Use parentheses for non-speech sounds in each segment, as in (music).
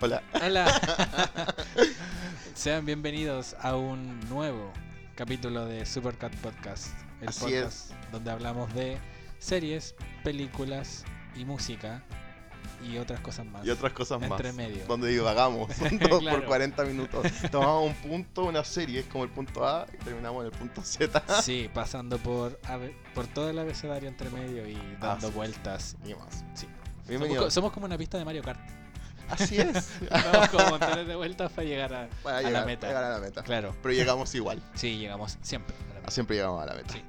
Hola. Hola. (laughs) Sean bienvenidos a un nuevo capítulo de Supercat Podcast. El Así podcast donde hablamos de series, películas y música y otras cosas más. Y otras cosas más. Entre medio. Donde divagamos. (laughs) Claro. por 40 minutos. (laughs) Tomamos un punto, una serie, es como el punto A, y terminamos en el punto Z. Sí, pasando por, por todo el abecedario entre medio y dando Así es. vueltas. Y más. Sí. Bienvenido. somos como una pista de Mario Kart. Así es. (laughs) Damos como montones de vueltas para llegar a, Para a llegar, la meta. llegar a la meta. Claro. Pero llegamos igual. Sí, llegamos siempre. a la meta. Siempre llegamos a la meta. Sí.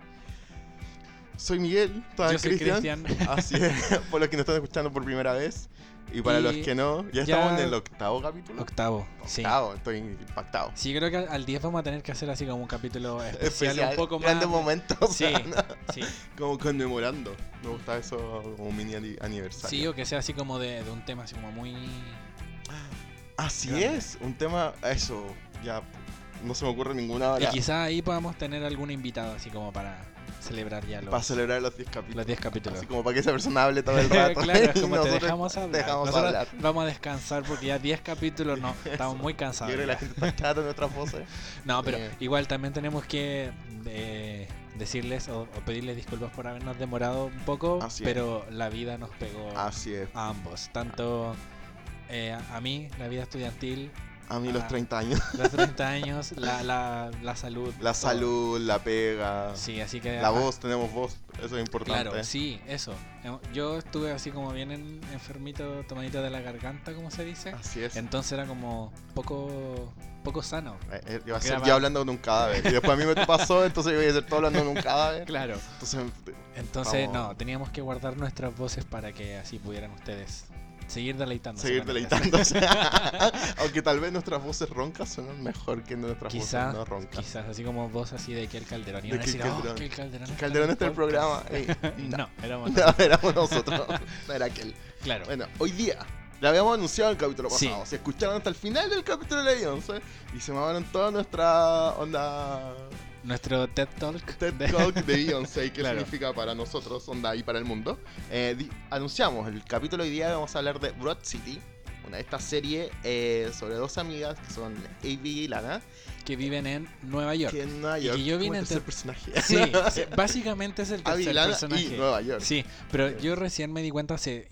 Soy Miguel, Yo soy Cristian. Cristian. Así es, (laughs) por los que nos están escuchando por primera vez. Y para Y los que no, ya, ya- estamos en el octavo capítulo. Octavo. Sí. Octavo, estoy impactado. Sí, creo que al- al 10 vamos a tener que hacer así como un capítulo especial, (laughs) Especial, un poco más. grandes momentos. Sí, (laughs) sí. como conmemorando. Me gusta eso como un mini ani- aniversario. Sí, o que sea así como de, de un tema así como muy. Así grande. es, un tema, eso, ya no se me ocurre ninguna hora Y quizá ahí podamos tener algún invitado así como para celebrar ya los, para celebrar los 10 capítulos. los 10 capítulos. Así como para que esa persona hable todo el (laughs) rato. claro, es (laughs) como te dejamos hablar. dejamos Nosotros hablar. Vamos a descansar porque ya 10 capítulos no, (laughs) estamos muy Yo cansados. creo que la ya. gente está chata de nuestras voces. No, pero Eh. igual también tenemos que eh, decirles o, o pedirles disculpas por habernos demorado un poco, Así es. pero la vida nos pegó Así es. a ambos. Tanto eh, a mí, la vida estudiantil, A mí los Ah. 30 años. (laughs) los 30 (laughs) años, la, la, la salud. La todo. salud, la pega, Sí, así que... la ah, voz, tenemos voz. Eso es importante. Claro, sí, eso. Eh, Yo estuve así como bien en- enfermito, tomadito de la garganta, como se dice. Así es. Entonces era como poco, poco sano. Eh, iba a ser yo hablando con un cadáver. Y después a mí me pasó, entonces yo iba a ser todo hablando con un cadáver. Claro. Entonces, Entonces, Vamos. no, teníamos que guardar nuestras voces para que así pudieran ustedes seguir deleitando. seguir deleitándose. (laughs) Aunque tal vez nuestras voces roncas suenan mejor que nuestras Quizás, voces no roncas. quizás, así como voz así de que el Calderón. Y De decir, oh, Calderón. que el Calderón. está Calderón en está en el programa. (laughs) Ey, podcast". no, éramos (laughs) no, éramos nosotros. No era aquel. Claro. Bueno, hoy día. Le habíamos anunciado el capítulo Sí. pasado. Si escucharon hasta el final del capítulo de Beyoncé y se mamaron toda nuestra onda Nuestro TED Talk. TED de- Talk de Beyoncé, que (laughs) Claro. significa para nosotros, onda y para el mundo. Eh, anunciamos el capítulo de hoy día vamos a hablar de Broad City, una de estas series eh, sobre dos amigas que son Avi y Lana, que viven en Nueva York. que en Nueva Y que York yo como vine el tercer personaje. (laughs) Sí, básicamente es el y tercer Lana personaje. y Nueva York. Sí, pero yo recién me di cuenta, hace-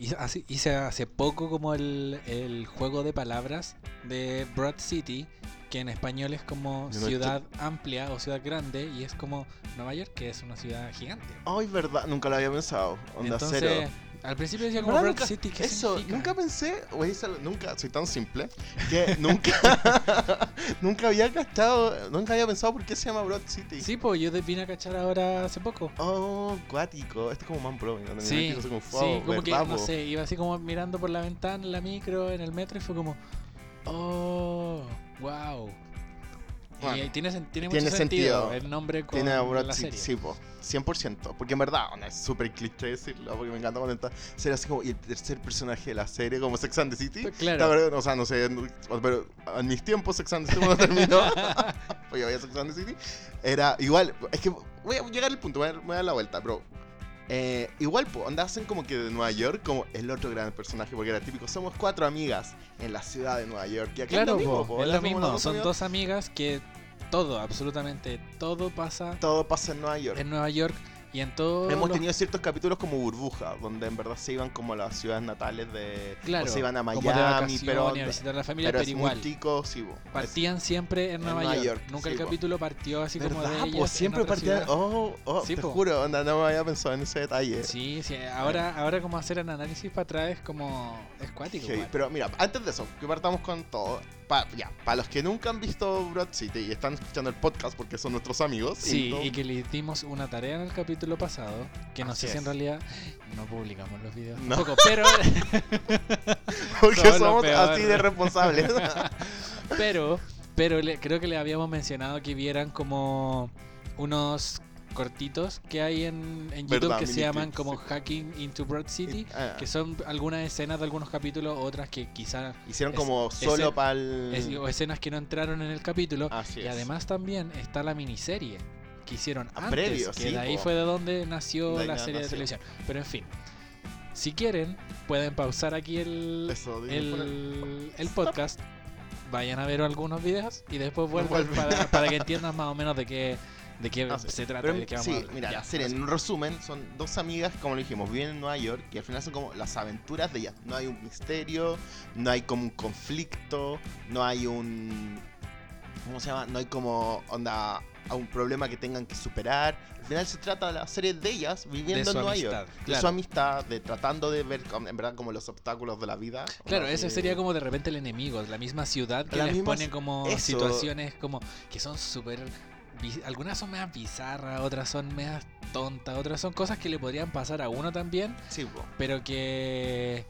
hice hace poco como el, el juego de palabras de Broad City, que en español es como no ciudad amplia o ciudad grande, y es como Nueva York, que es una ciudad gigante. Ay, verdad, nunca lo había pensado. Onda Entonces, cero. al principio decía como. Broad City, ¿qué Eso, significa? nunca pensé, decirlo, nunca, soy tan simple, que nunca, (laughs) nunca había cachado, nunca había pensado por qué se llama Broad City. Sí, pues yo vine a cachar ahora hace poco. Oh, cuático, esto es como Man Pro, ¿no? Sí, Así como, sí, wow, como que, ¿verdad, no sé, iba así como mirando por la ventana, en la micro, en el metro, y fue como, oh, wow. Bueno, y tiene, tiene, tiene mucho sentido, sentido. el nombre con Tiene a Broad la City, serie. sí, po, 100%. Porque en verdad, no, es súper cliché decirlo, porque me encanta comentar. Ser así como, y el tercer personaje de la serie, como Sex and the City. Claro. La verdad, o sea, no sé, pero en mis tiempos Sex and the City cuando terminó, (laughs) pues yo veía Sex and the City, era igual, es que voy a llegar al punto, voy a, voy a dar la vuelta, bro. Eh, igual, onda hacen como que de Nueva York como el otro gran personaje, porque era típico, somos cuatro amigas en la ciudad de Nueva York. Y acá Claro, es lo mismo, son amigos. dos amigas que todo, absolutamente todo pasa Todo pasa en Nueva York. en Nueva York y en. Hemos los- tenido ciertos capítulos como burbuja, donde en verdad se iban como a las ciudades natales de... Claro, o se iban a Miami, pero... a visitar a la familia, Pero igual. tico, sí. Es- Partían siempre en Nueva, Nueva York. York, Nunca sí, el capítulo partió así como de ellas siempre partían... Oh, oh, Sí, te po. juro, onda, no me había pensado en ese detalle. Sí, sí, ahora, ahora como hacer el análisis para atrás es como... Es cuático. Igual. Pero mira, antes de eso, que partamos con todo. Pa, ya, para los que nunca han visto Broad City y están escuchando el podcast porque son nuestros amigos. Sí, no- y que le dimos una tarea en el capítulo pasado, que no Así sé si en realidad no publicamos los videos No. tampoco, pero, (laughs) porque somos peor. así de responsables. (laughs) pero, pero le- creo que le habíamos mencionado que vieran como unos cortitos que hay en, en YouTube Verdad, que se mini llaman clips, como sí. Hacking into Broad City, Ah, que son algunas escenas de algunos capítulos, otras que quizá Hicieron es- como ese- solo para el. o escenas que no entraron en el capítulo. Así Y es. además también está la miniserie que hicieron Ah, antes, previo, que sí, de ahí po. fue de donde nació De la serie de televisión. Pero en fin, si quieren, pueden pausar aquí el, Eso, el, el podcast, vayan a ver algunos videos y después vuelvan para, para que entiendan más o menos de qué, de qué sí. se trata. Pero, y de qué vamos sí, a mira, Ya, la serie, en un resumen, son dos amigas, como lo dijimos, viven en Nueva York y al final son como las aventuras de ellas. No hay un misterio, no hay como un conflicto, no hay un. ¿Cómo se llama? No hay como onda a un problema que tengan que superar. Al final se trata de la serie de ellas viviendo de en Nueva amistad. York. De su amistad, de tratando de ver como- en verdad como los obstáculos de la vida. Claro, ese que- sería como de repente el enemigo, la misma ciudad que Las les pone como eso. situaciones como que son súper... Algunas son más bizarras, otras son más tontas, otras son cosas que le podrían pasar a uno también, Sí, pero que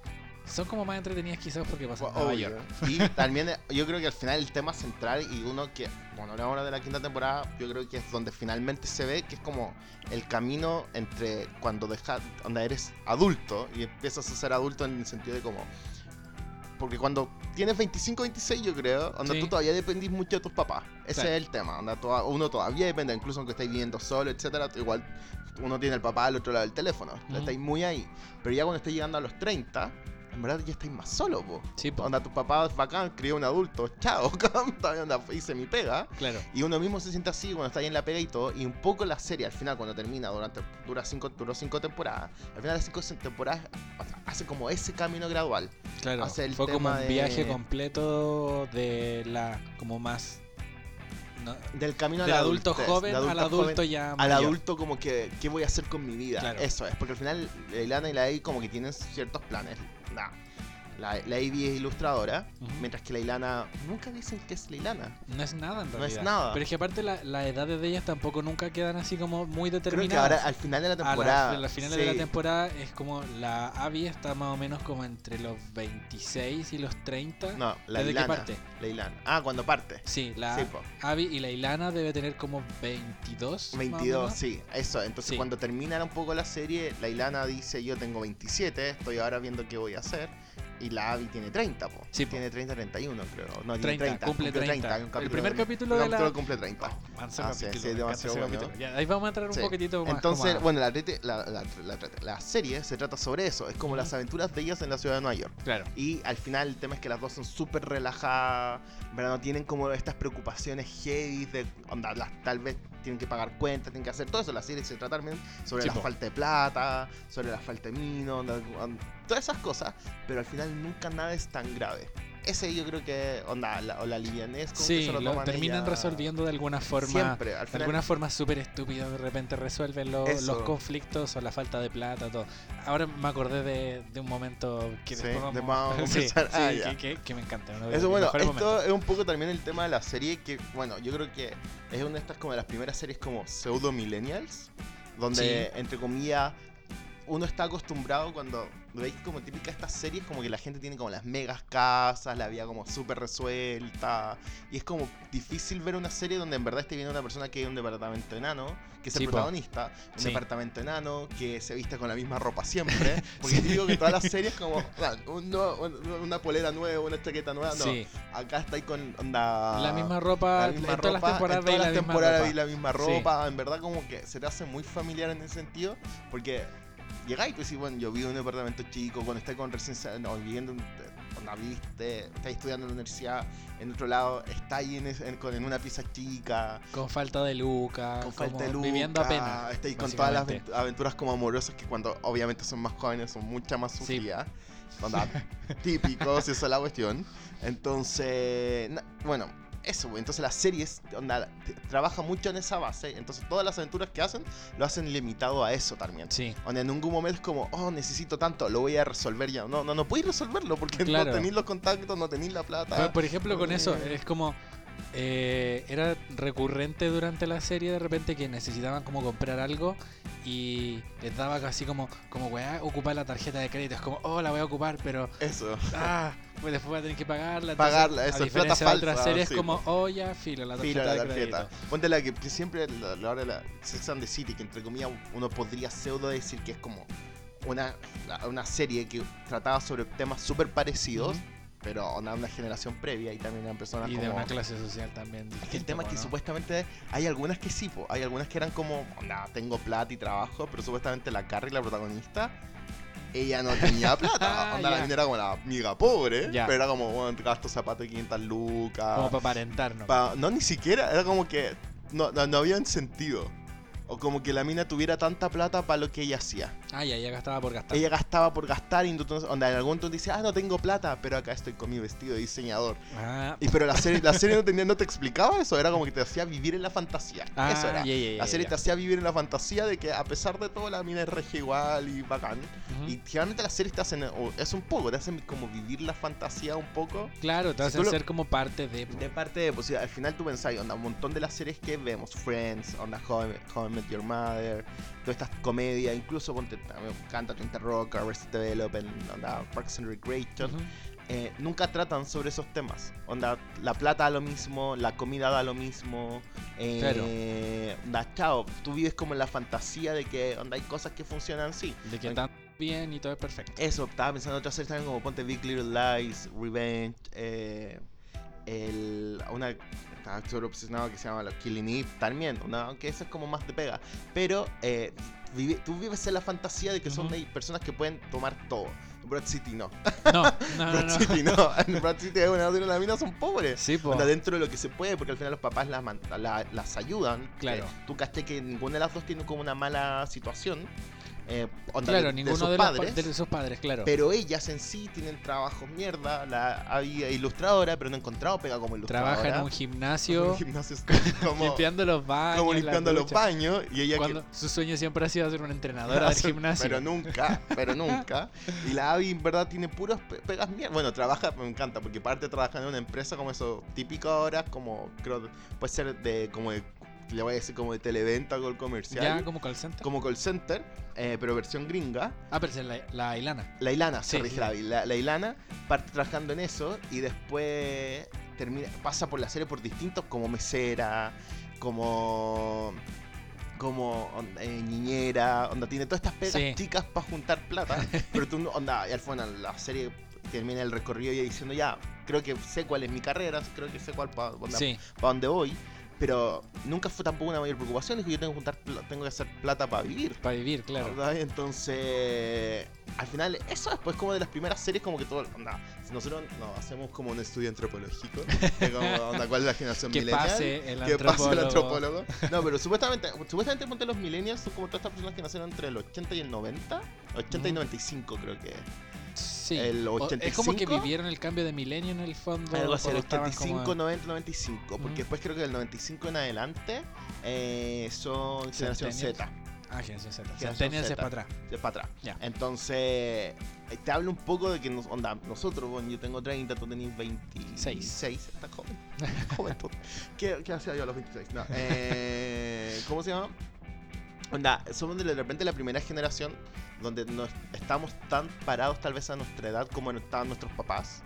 son como más entretenidas quizás porque pasan en Nueva. York. Y (laughs) también eh, yo creo que al final el tema central y uno que, bueno, hablamos de la quinta temporada, yo creo que es donde finalmente se ve que es como el camino entre cuando dejas, donde eres adulto y empiezas a ser adulto en el sentido de como... Porque cuando tienes 25, 26 yo creo, donde Sí. tú todavía dependís mucho de tus papás. Ese Claro. es el tema, donde toda- uno todavía depende, incluso aunque estáis viviendo solo, etcétera, igual uno tiene al papá al otro lado del teléfono, Ujú. estáis muy ahí. Pero ya cuando estáis llegando a los 30, en verdad ya estáis más solo, po. Sí, po, Onda, tu papá es bacán, crió un adulto, (laughs) chao, onda, hice mi pega. claro. Y uno mismo se siente así cuando está ahí en la pega y todo. Y un poco la serie, al final, cuando termina, durante dura cinco, duró cinco temporadas, al final las cinco temporadas hace como ese camino gradual. Claro, hace el fue como tema un de- viaje completo de la como más no, Del camino del al adulto joven de al adulto adulto joven ya al mayor. adulto como que, ¿qué voy a hacer con mi vida? Claro. Eso es, porque al final la Ilana y la como que tienen ciertos planes. Nah. La, la Ivy es ilustradora, mientras que la Ilana nunca dicen que es la Ilana. No es nada en No es nada. Pero es que aparte la, las edades de ellas tampoco nunca quedan así como muy Creo determinadas. que ahora al final de la temporada. a la finales de la temporada es como la Abby está más o menos como entre los 26 y los 30. No, la ¿Desde qué Ilana. parte? La Ilana. Ah, cuando parte. Sí, la Sí. Abby y la Ilana debe tener como 22. más o 22, menos. sí, eso. Entonces Sí. cuando termina un poco la serie, la Ilana dice yo tengo 27, estoy ahora viendo qué voy a hacer. Y la Abby tiene 30, po. Sí, po. Tiene 30, 31 creo. No, 30, tiene 30. cumple 30. hay un El primer capítulo de la- capítulo cumple 30. Oh, manso Ah, sí, capítulo, sí, me encanta demasiado ese bueno. capítulo. Ya, ahí vamos a entrar un Sí. poquitito más. Entonces, como bueno, la, la, la- serie se trata sobre eso. Es como las aventuras de ellas en la ciudad de Nueva York. Claro. Y al final el tema es que las dos son súper relajadas, ¿verdad? No tienen como estas preocupaciones heavy de, onda, las, tal vez tienen que pagar cuentas, tienen que hacer todo eso. La serie se trata también sobre Sí, la po. falta de plata, sobre la falta de mino, onda, onda, todas esas cosas, pero al final nunca nada es tan grave. Ese yo creo que, onda, la, o la livianez, como que Sí, se lo lo terminan ellas resolviendo de alguna forma. Siempre, al De final. alguna forma súper estúpida, de repente resuelven lo- los conflictos o la falta de plata, todo. Ahora me acordé de, de un momento que Sí, después vamos, (laughs) sí. Ah, sí, que, que- que me encanta. uno de Eso bueno, esto momentos. es un poco también el tema de la serie que, bueno, yo creo que es una de estas como de las primeras series como pseudo millennials, donde entre comillas uno está acostumbrado cuando veis como típica estas series como que la gente tiene como las megas casas, la vida como súper resuelta y es como difícil ver una serie donde en verdad esté viendo una persona que en un departamento enano, que es Sí, el protagonista, un Sí. departamento enano que se viste con la misma ropa siempre, (laughs) porque te digo que todas las series como ah, un nuevo- un- una polera nueva, una chaqueta nueva, no, Sí, acá está ahí con onda la misma ropa, la misma en todas las ropa, temporadas en todas las la misma temporadas ropa. vi la misma Sí. ropa, en verdad como que se te hace muy familiar en ese sentido, porque llegáis y pues sí, bueno, yo vivo en un departamento chico, cuando estáis con recién no, viviendo en- cuando viste, estáis estudiando en la universidad, en otro lado, estáis en, en- una pieza chica, Con falta de Luca, con falta de luz, viviendo apenas. estáis con todas las aventuras como amorosas que cuando obviamente son más jóvenes son muchas más Sí. sufridas. (laughs) Onda, típicos, esa es la cuestión. Entonces, na- bueno, eso, güey. entonces las series onda, trabaja mucho en esa base. Entonces todas las aventuras que hacen lo hacen limitado a eso también. Sí, Donde en ningún momento es como, oh, necesito tanto, lo voy a resolver ya. No, no, no podéis resolverlo porque (laughs) Claro. no tenéis los contactos, no tenéis la plata. Por, por ejemplo, con eso, es como. Eh, era recurrente durante la serie de repente que necesitaban como comprar algo y les daba casi como, como weá, ocupar la tarjeta de crédito. Es como, oh, la voy a ocupar, pero Eso. ah, pues después voy a tener que pagarla. entonces, Pagarla, eso, a es plata diferencia de otras series sí, como, po. oh, ya, filo, la tarjeta Filo la de tarjeta. crédito. Ponte la que, siempre la, la hora de la Sex and the City, que entre comillas uno podría pseudo decir que es como una, una serie que trataba sobre temas súper parecidos. Pero una, una generación previa y también eran personas Y como... de una clase social también. Es que el tema es que supuestamente hay algunas que sí, po, hay algunas que eran como, onda, tengo plata y trabajo, pero supuestamente la Carrie, la protagonista, ella no tenía (laughs) plata. Onda, la ya. mina era como la amiga pobre, pero era como, bueno, gasto zapatos de 500 lucas. Como para aparentarnos. Pa- no, ni siquiera, era como que no, no, no había un sentido. O como que la mina tuviera tanta plata para lo que ella hacía. Ah, ya, ya gastaba por gastar. Ella gastaba por gastar y entonces, onda, en algún momento dice, ah, no tengo plata, pero acá estoy con mi vestido de diseñador. Ah, Y pero la serie, la serie no, (laughs) tenía, no te explicaba eso, era como que te hacía vivir en la fantasía. ah, eso era. ya, ya, La serie te hacía vivir en la fantasía de que a pesar de todo la mina es regia igual y bacán. Ujú. Y generalmente las series te hacen, o es un poco, te hacen como vivir la fantasía un poco. Claro, te Si hacen lo- ser como parte de. De parte de, pues al final tú pensás, onda, un montón de las series que vemos, Friends, onda, How I Met Your Mother, todas estas comedias, incluso ponte, mí me encanta Twin Rock, Arrested Development, onda, Parks and Recreation, Ujú. eh, nunca tratan sobre esos temas. Onda, la plata da lo mismo, la comida da lo mismo. Eh, onda, chao, tú vives como en la fantasía de que onda, hay cosas que funcionan así. De que tan bien y todo es perfecto. Eso, estaba pensando en otras series también como Ponte Big Little Lies, Revenge, eh, el, una estaba súper obsesionado que se llama la Killing Eve también, una, aunque esa es como más de pega. Pero eh, vive- tú vives en la fantasía de que son Ujú. hay personas que pueden tomar todo. Broad City no. No, (laughs) no. Broad no. City no. En Broad City es una de las minas son pobres. Sí, po. Dentro de lo que se puede, porque al final los papás las, las ayudan. Claro. Eh, tú caché que ninguna de las dos tiene como una mala situación. Eh, onda, Claro, de- de ninguno sus de, padres. sus padres, claro. Pero ellas en sí tienen trabajos mierda. La había ilustradora, pero no he encontrado pega como ilustradora. Trabaja en un gimnasio, un gimnasio (laughs) como, limpiando los baños. como limpiando los baños. Y ella Cuando que. su sueño siempre ha sido ser una entrenadora del gimnasio. Pero nunca, pero (laughs) nunca. Y la Abby en verdad tiene puros pe- pegas mierda. Bueno, trabaja, me encanta, porque parte trabaja en una empresa como eso, típico ahora, como creo puede ser de como de, le voy a decir como de televenta o comercial. ya como call center. como call center, eh, pero versión gringa. Ah, pero es la, la Ilana. La Ilana, Sí, corrige sí. la, la, la Ilana parte trabajando en eso y después termina, pasa por la serie por distintos como mesera, como como eh, niñera, onda tiene todas estas pegas Sí. chicas para juntar plata, (laughs) pero tú onda y al final la serie termina el recorrido y diciendo ya, creo que sé cuál es mi carrera, creo que sé cuál para Sí, dónde voy, pero nunca fue tampoco una mayor preocupación, que yo tengo que juntar tengo que hacer plata para vivir. para vivir, claro. ¿verdad? Entonces, al final, eso después como de las primeras series, como que todo, onda, si nosotros no, hacemos como un estudio antropológico, (laughs) de como, onda, cuál es la generación Que millennial, pase el que pase el antropólogo. No, pero supuestamente, supuestamente ponte los millennials son como todas estas personas que nacieron entre el 80 y el 90, 80 y Ujú. 95 creo que. Sí. el O- Es como que 85. vivieron el cambio de milenio en el fondo. Algo así, el cuando estaban 85, como- 90, 95, porque Ujú. después creo que del 95 en adelante eh, son generación. Z. Ah, generación Z. Generación es Z. para atrás. de para atrás. Ya. Entonces, te hablo un poco de que nos, onda, nosotros, bueno, yo tengo 30, tú tenés 26. Seis. Estás joven. (laughs) joven tú. ¿Qué, ¿Qué hacía yo a los 26? No, eh, ¿Cómo se llama? Onda, somos de repente la primera generación donde no estamos tan parados tal vez a nuestra edad como estaban nuestros papás.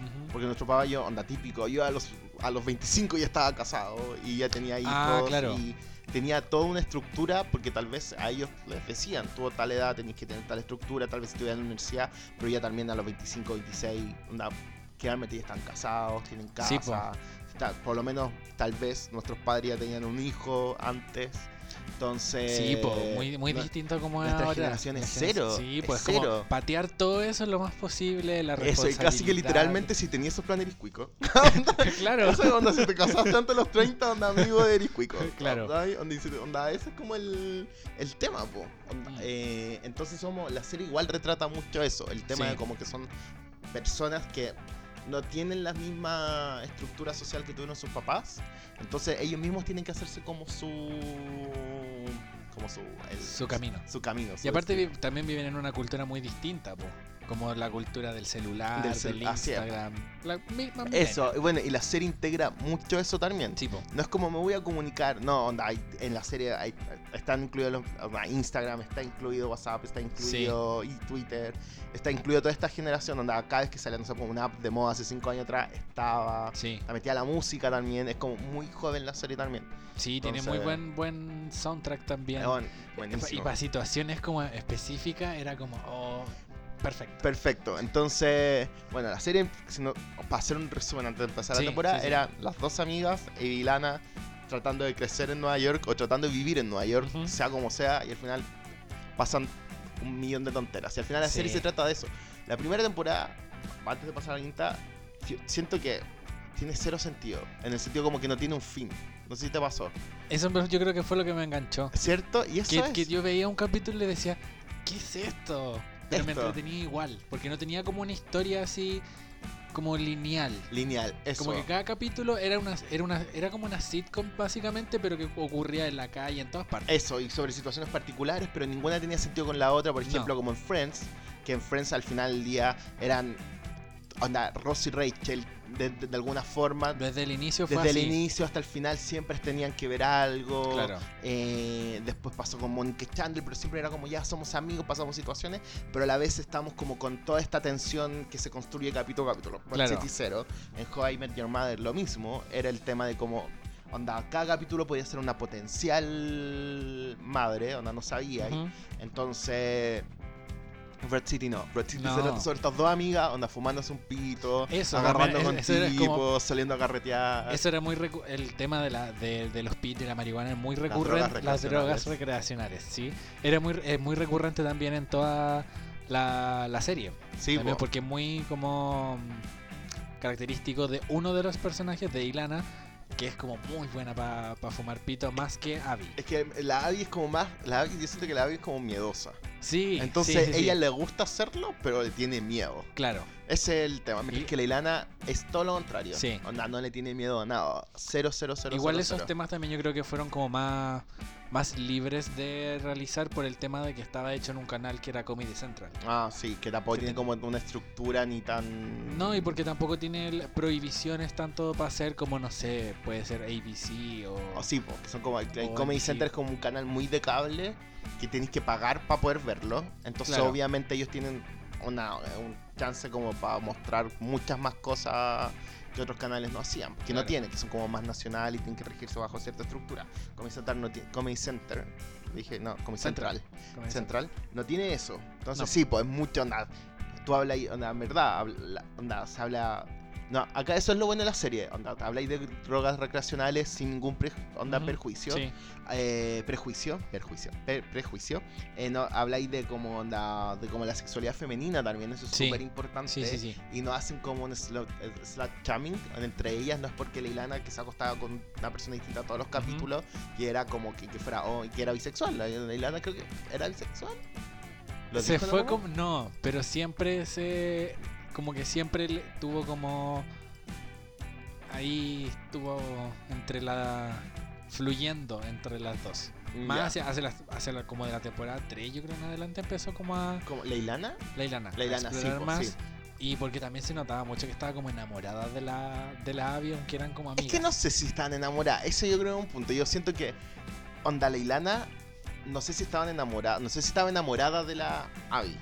Ujú. Porque nuestro papá, yo, onda típico, yo a los, a los 25 ya estaba casado y ya tenía hijos Ah, claro. y tenía toda una estructura porque tal vez a ellos les decían, tú a tal edad tenías que tener tal estructura, tal vez estudiar en la universidad, pero ya también a los 25, 26, onda, generalmente ya están casados, tienen casa, Sí, por lo menos tal vez nuestros padres ya tenían un hijo antes, entonces... Sí, pues, muy, muy no- distinto como es ahora. generación es cero, Sí, es pues cero. como patear todo eso lo más posible, la Eso, y casi que literalmente si tenías esos planes eres cuico. (laughs) (laughs) claro. Eso es onda, si te casaste antes de los 30, onda amigo de Eriscuico. (laughs) Claro. Onda, onda, dice- onda, ese es como el, el tema, po. Onda, Mm. eh, entonces somos, la serie igual retrata mucho eso, el tema Sí. de como que son personas que no tienen la misma estructura social que tuvieron sus papás. Entonces ellos mismos tienen que hacerse como su... como su... el- Su camino. Su camino. Y su aparte destino. vi- también viven en una cultura muy distinta, po. Como la cultura del celular, Del del, cel- es. Instagram. La misma Eso, bueno, y la serie integra mucho eso también. Tipo, No es como me voy a comunicar, no, onda, hay- en la serie hay- están incluidos los, Instagram, está incluido WhatsApp, está incluido y Twitter, está incluido toda esta generación, onda, cada vez que sale, no sé, como una app de moda hace cinco años atrás, estaba, sí, está metida la música también, es como muy joven la serie también. sí, tiene muy buen buen soundtrack también. Bueno, y para situaciones como específicas era como, oh, perfecto. Perfecto, entonces, bueno, la serie, si no- para hacer un resumen antes de empezar Sí, la temporada, sí, sí. eran las dos amigas, Evie y Lana, tratando de crecer en Nueva York o tratando de vivir en Nueva York, sea como sea, y al final pasan un millón de tonteras. Y al final la serie se trata de eso. La primera temporada, antes de pasar a la quinta, si- siento que tiene cero sentido. En el sentido como que no tiene un fin. No sé si te pasó. Eso yo creo que fue lo que me enganchó. ¿Cierto? Y eso Que, es... que yo veía un capítulo y le decía, ¿qué es esto? Pero me entretenía igual, porque no tenía como una historia así como lineal. lineal. Eso. Como que cada capítulo era una, era una era como una sitcom básicamente, pero que ocurría en la calle, en todas partes. Eso, y sobre situaciones particulares, pero ninguna tenía sentido con la otra. Por No. ejemplo, como en Friends, que en Friends al final del día eran. Onda, Ross y Rachel, de, de- de alguna forma. Desde el inicio fue Desde el inicio hasta el final siempre tenían que ver algo. Claro. Eh, después pasó con Monica Chandler, pero siempre era como ya somos amigos, pasamos situaciones, pero a la vez estamos como con toda esta tensión que se construye capítulo a capítulo. Broad Claro. City Zero, en How I Met Your Mother lo mismo, era el tema de cómo, onda, cada capítulo podía ser una potencial madre, onda, no sabía. Entonces... Broad City no, Broad City No. sobre estas dos amigas, onda fumándose un pito, Eso, agarrando con tipos, como- saliendo a carretear. Eso era muy recu- el tema de, la, de, de los pits y la marihuana es muy recurrente. Las drogas recreacionales. sí. Era muy, es muy recurrente también en toda la, la serie. Sí, También po. porque es muy como mm, característico de uno de los personajes de Ilana, que es como muy buena para fumar pito, más que Abby. Es que la Abby es como más. La Abby, yo siento que la Abby es como miedosa. Sí, Entonces sí, sí, sí. ella le gusta hacerlo, pero le tiene miedo. Claro, Ese es el tema. Mientras que la Ilana es todo lo contrario. Sí. Onda, no le tiene miedo a nada. Cero, cero, cero. igual cero, esos cero. temas también yo creo que fueron como más, más libres de realizar por el tema de que estaba hecho en un canal que era Comedy Central. Ah, sí, que tampoco Que tiene como una estructura ni tan. No, y porque tampoco tiene prohibiciones tanto para hacer como, no sé, puede ser ABC o... O sí, porque son como. El Comedy NBC. Center es como un canal muy de cable que tenéis que pagar para poder verlo. Entonces, Claro. obviamente, ellos tienen una, un chance como para mostrar muchas más cosas que otros canales no hacían. Que no Claro. tienen, que son como más nacionales y tienen que regirse bajo cierta estructura. Comedy Center no tiene. Comedy Center. Dije, no, Comedy Central. Central. Comedy Central. No tiene eso. Entonces, No. sí, pues es mucho onda. Tú hablas onda, en verdad, habla- onda, se habla. No, acá eso es lo bueno de la serie. Onda, habláis de drogas recreacionales sin ningún pre- onda Ujú, perjuicio Sí, eh, prejuicio, perjuicio, per- prejuicio. Eh, no, habláis de como onda, de como la sexualidad femenina también, eso es súper importante. sí, sí, sí. Y no hacen como un slut, eh, shaming entre ellas, no es porque Leilana que se acostaba con una persona distinta todos los capítulos, que era como que, que fuera, oh, que era bisexual. La- Leilana creo que era bisexual. ¿Lo Se fue como... No, pero siempre se... Como que siempre tuvo como... Ahí estuvo entre la... Fluyendo entre las dos. momento? Más Ya. hacia, hacia la, hacia la- como de la temporada 3, yo creo en adelante empezó como a... ¿Como ¿Leilana? La Ilana. a Leilana, sí, más. Y porque también se notaba mucho que estaba como enamorada de la, de la Abby, aunque eran como Es amigas. que no sé si estaban enamoradas. Eso yo creo que es un punto. Yo siento que Onda Leilana, no sé si estaban enamoradas, no sé si estaba enamorada de la Abby.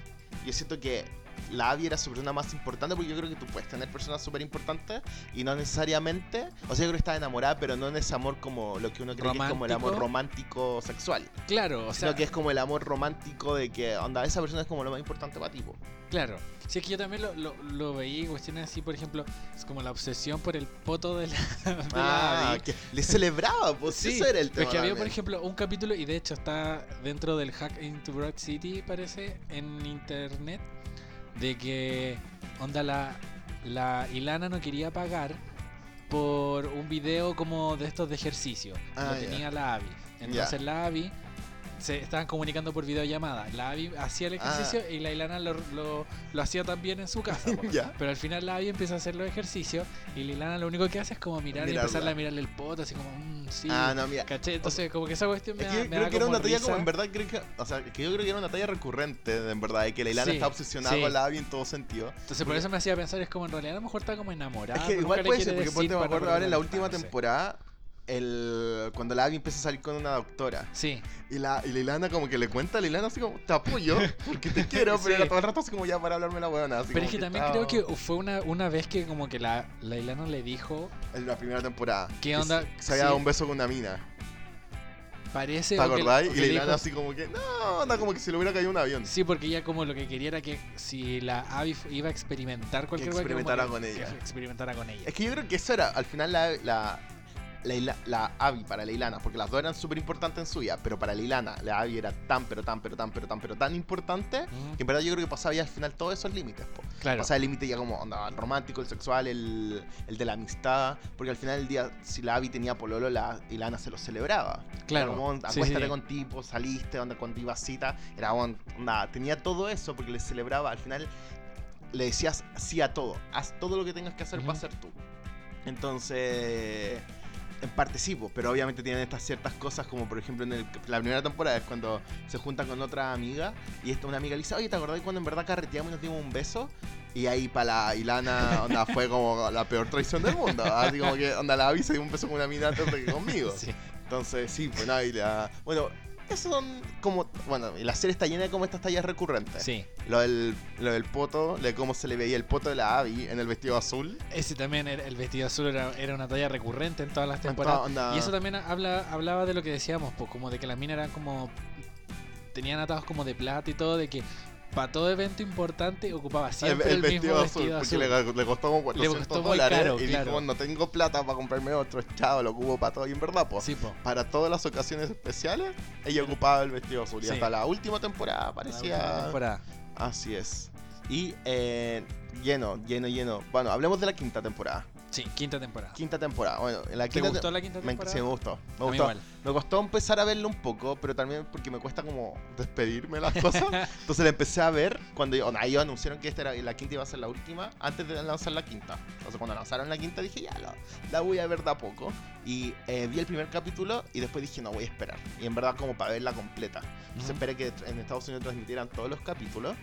Yo siento que la Abby era su persona más importante porque yo creo que tú puedes tener personas súper importantes y no necesariamente, o sea, yo creo que estaba enamorada, pero no en ese amor como lo que uno cree que es como el amor Romántico. sexual, Claro, o sea, sino que es como el amor romántico de que, onda, esa persona es como lo más importante para ti. po. claro. Si es que yo también lo, lo, lo veía, cuestiones así, por ejemplo, es como la obsesión por el poto de la, (laughs) de Ah, que le celebraba, pues (laughs) Sí, eso era el tema. es que había, por ejemplo, un capítulo, y de hecho está dentro del Hack into Broad City, parece, en internet, de que, onda, la, la Ilana no quería pagar por un video como de estos de ejercicio. Ah, lo tenía la Abby. Entonces la Abby se estaban comunicando por videollamada. La Abby hacía el ejercicio y la Ilana lo, lo, lo hacía también en su casa. (laughs) Ah. Pero al final la Abby empieza a hacer los ejercicios y la Ilana lo único que hace es como mirar y empezarle a mirarle el poto, así como, mmm, sí. Ah, no, mira. ¿Caché? Entonces, como que esa cuestión me, Es da, que me creo da que era una talla como en verdad creo que, o sea, que yo creo que era una talla recurrente, en verdad, de que Leilana Sí, está obsesionada sí. con la Abby en todo sentido. Entonces, por eso me hacía pensar, es como en realidad a lo mejor está como enamorada. es que igual puede ser, porque ponte, me acuerdo ahora en la última temporada, el, cuando la Abby empieza a salir con una doctora. Sí, Y la y Leilana como que le cuenta a Leilana así como, te apoyo, porque te (laughs) quiero, pero era todo el rato así como ya para hablarme la buena. Así pero es que también estaba- creo que fue una, una vez que como que la, la Ilana le dijo, En la primera temporada. ¿Qué que onda? se- Se había dado un beso con una mina. parece... ¿Te que- acordáis? Y que le Leilana dijo- así como que, no, anda como que se le hubiera caído un avión. Sí, porque ella como lo que quería era que si la Abby iba a experimentar cualquier cosa, experimentara que- con que ella. experimentara con ella. Es que yo creo que eso era, al final la, la, la, la Abby para la Ilana, porque las dos eran súper importantes en su vida, pero para la Ilana, la Abby era tan, pero tan, pero tan, pero tan, pero tan importante, que en verdad yo creo que pasaba ya al final todos esos límites, po. Claro. Pasaba el límite ya como onda, el romántico, el sexual, el, el de la amistad, porque al final del día, si la Abby tenía pololo, la Ilana se lo celebraba. Claro. Como, onda, Sí, acuéstate sí. con tipo, saliste, onda, cuando ibas a cita, era onda, tenía todo eso porque le celebraba, al final le decías sí a todo, haz todo lo que tengas que hacer Ujú. para ser tú. Entonces, en parte sí, pero obviamente tienen estas ciertas cosas, como por ejemplo en el- la primera temporada es cuando se juntan con otra amiga y esta una amiga le dice, oye, ¿te acordás cuando en verdad carreteamos y nos dimos un beso? Y ahí para la Ilana, onda, fue como la peor traición del mundo. Así como que, onda, la se dio un beso con una mina antes de que conmigo. (laughs) Sí. Entonces, sí, pues nada, y la... Bueno, esos son como... Bueno, la serie está llena de como estas tallas recurrentes. Sí. Lo del, lo del poto, de cómo se le veía el poto de la Abby en el vestido azul. Ese también, el vestido azul era, era una talla recurrente en todas las temporadas. onda- Y eso también habla, hablaba de lo que decíamos, pues como de que las minas eran como. tenían atados como de plata y todo, de que para todo evento importante ocupaba siempre el el, mismo vestido azul, vestido porque azul. Le, le costó como 400 costó muy dólares caro, y claro. dijo, no tengo plata para comprarme otro, chao, lo ocupo para todo. Y en verdad, pues, Sí, po. para todas las ocasiones especiales, ella ocupaba el vestido azul. Y hasta la última temporada La parecía... última temporada. Así es. Y eh, lleno, lleno, lleno. Bueno, hablemos de la quinta temporada. Sí, quinta temporada. Quinta temporada. Bueno, en la ¿Te quinta gustó la quinta me, temporada? sí, me gustó. Me gustó. igual. Me costó empezar a verlo un poco, pero también porque me cuesta como despedirme de las (laughs) cosas. Entonces la empecé a ver cuando yo- ahí ellos anunciaron que esta era, la quinta iba a ser la última antes de lanzar la quinta. Entonces cuando lanzaron la quinta dije, ya, la, la voy a ver de a poco. Y eh, vi el primer capítulo y después dije, no, voy a esperar. Y en verdad como para verla completa. Entonces Ujú. esperé que en Estados Unidos transmitieran todos los capítulos,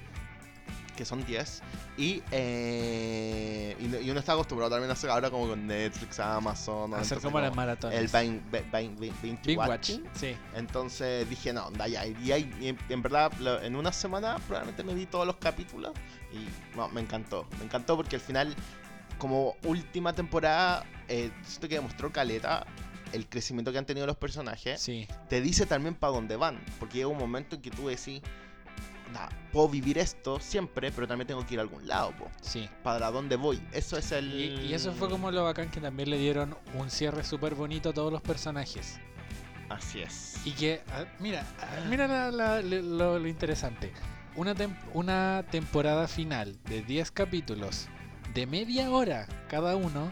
que son 10. Y, eh, y, no- y uno está acostumbrado también a hacer ahora como con Netflix, Amazon. Hacer como las maratones. El binge, binge, binge Big Watch. watching. Sí. Entonces dije, no, da ya. Y, en, verdad, en una semana probablemente me vi todos los capítulos. Y no, me encantó. Me encantó porque al final, como última temporada, eh, siento que demostró Caleta el crecimiento que han tenido los personajes. Sí. Te dice también para dónde van. Porque llega un momento en que tú decís, "Nah, puedo vivir esto siempre, pero también tengo que ir a algún lado. po. Sí. ¿Para dónde voy? Eso es el... Y, y eso fue como lo bacán que también le dieron un cierre súper bonito a todos los personajes. Así es. Y que, ah, mira, ah, mira la- la- lo, lo interesante. Una, tem- una temporada final de 10 capítulos de media hora cada uno.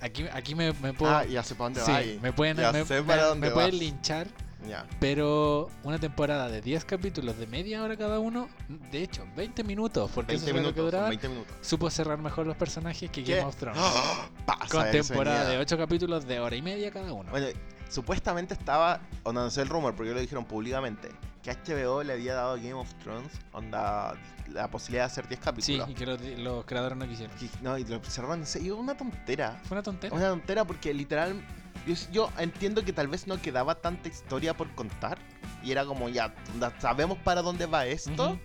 Aquí, aquí me, me puedo. Ah, ya sé para dónde sí, va me pueden, Ya me, sé me- para me dónde pueden linchar, Ya. pero una temporada de 10 capítulos de media hora cada uno, de hecho, 20 minutos, porque 20 eso es lo que minutos. duraban, 20 minutos. supo cerrar mejor los personajes que ¿Qué? Game of Thrones. ¡Ah! (gasps) Pasa, Con temporada de 8 capítulos de hora y media cada uno. Bueno, supuestamente estaba, o no sé el rumor, porque lo dijeron públicamente, que HBO le había dado a Game of Thrones onda, la posibilidad de hacer 10 sí, capítulos. y que los, los creadores no quisieron. Y, no, y lo cerraron en serio. Una tontera. Fue una tontería. Una tontera porque literal. Yo, yo entiendo que tal vez no quedaba tanta historia por contar. Y era como ya, sabemos para dónde va esto.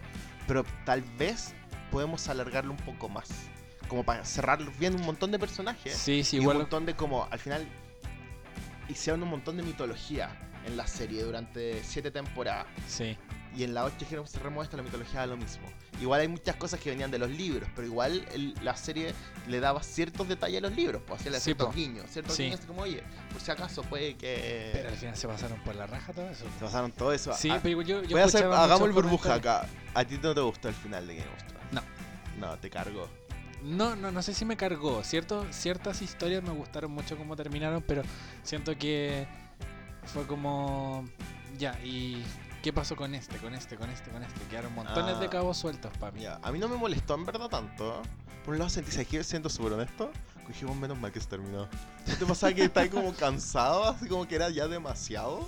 Pero tal vez podemos alargarlo un poco más. Como para cerrar bien un montón de personajes. Sí, sí, y un montón de como, al final, hicieron un montón de mitología en la serie durante siete temporadas. Sí. Y en la 8 dijeron, cerremos esto, la mitología da lo mismo. Igual hay muchas cosas que venían de los libros, pero igual el- la serie le daba ciertos detalles a los libros, pues hacía Sí, ciertos po. guiños, ciertos Sí. guiños como, oye, por si acaso puede que... Pero al final se pasaron por la raja todo eso. Se pasaron todo eso. Sí, Ah, pero yo, yo voy a hacer, hagamos el burbuja acá. ¿A ti no te gustó el final de Game of Thrones? No. No, te cargó. No, no, no sé si me cargó. Cierto, ciertas historias me gustaron mucho cómo terminaron, pero siento que fue como. Ya, ¿y qué pasó con este, con este, con este, con este? Quedaron montones Ah. de cabos sueltos para mí. Ya, a mí no me molestó en verdad tanto. Por un lado sentí, ¿sabes qué? Siendo súper honesto, dijimos menos mal que se terminó. ¿No te pasaba que estás como cansado? Así como que era ya demasiado.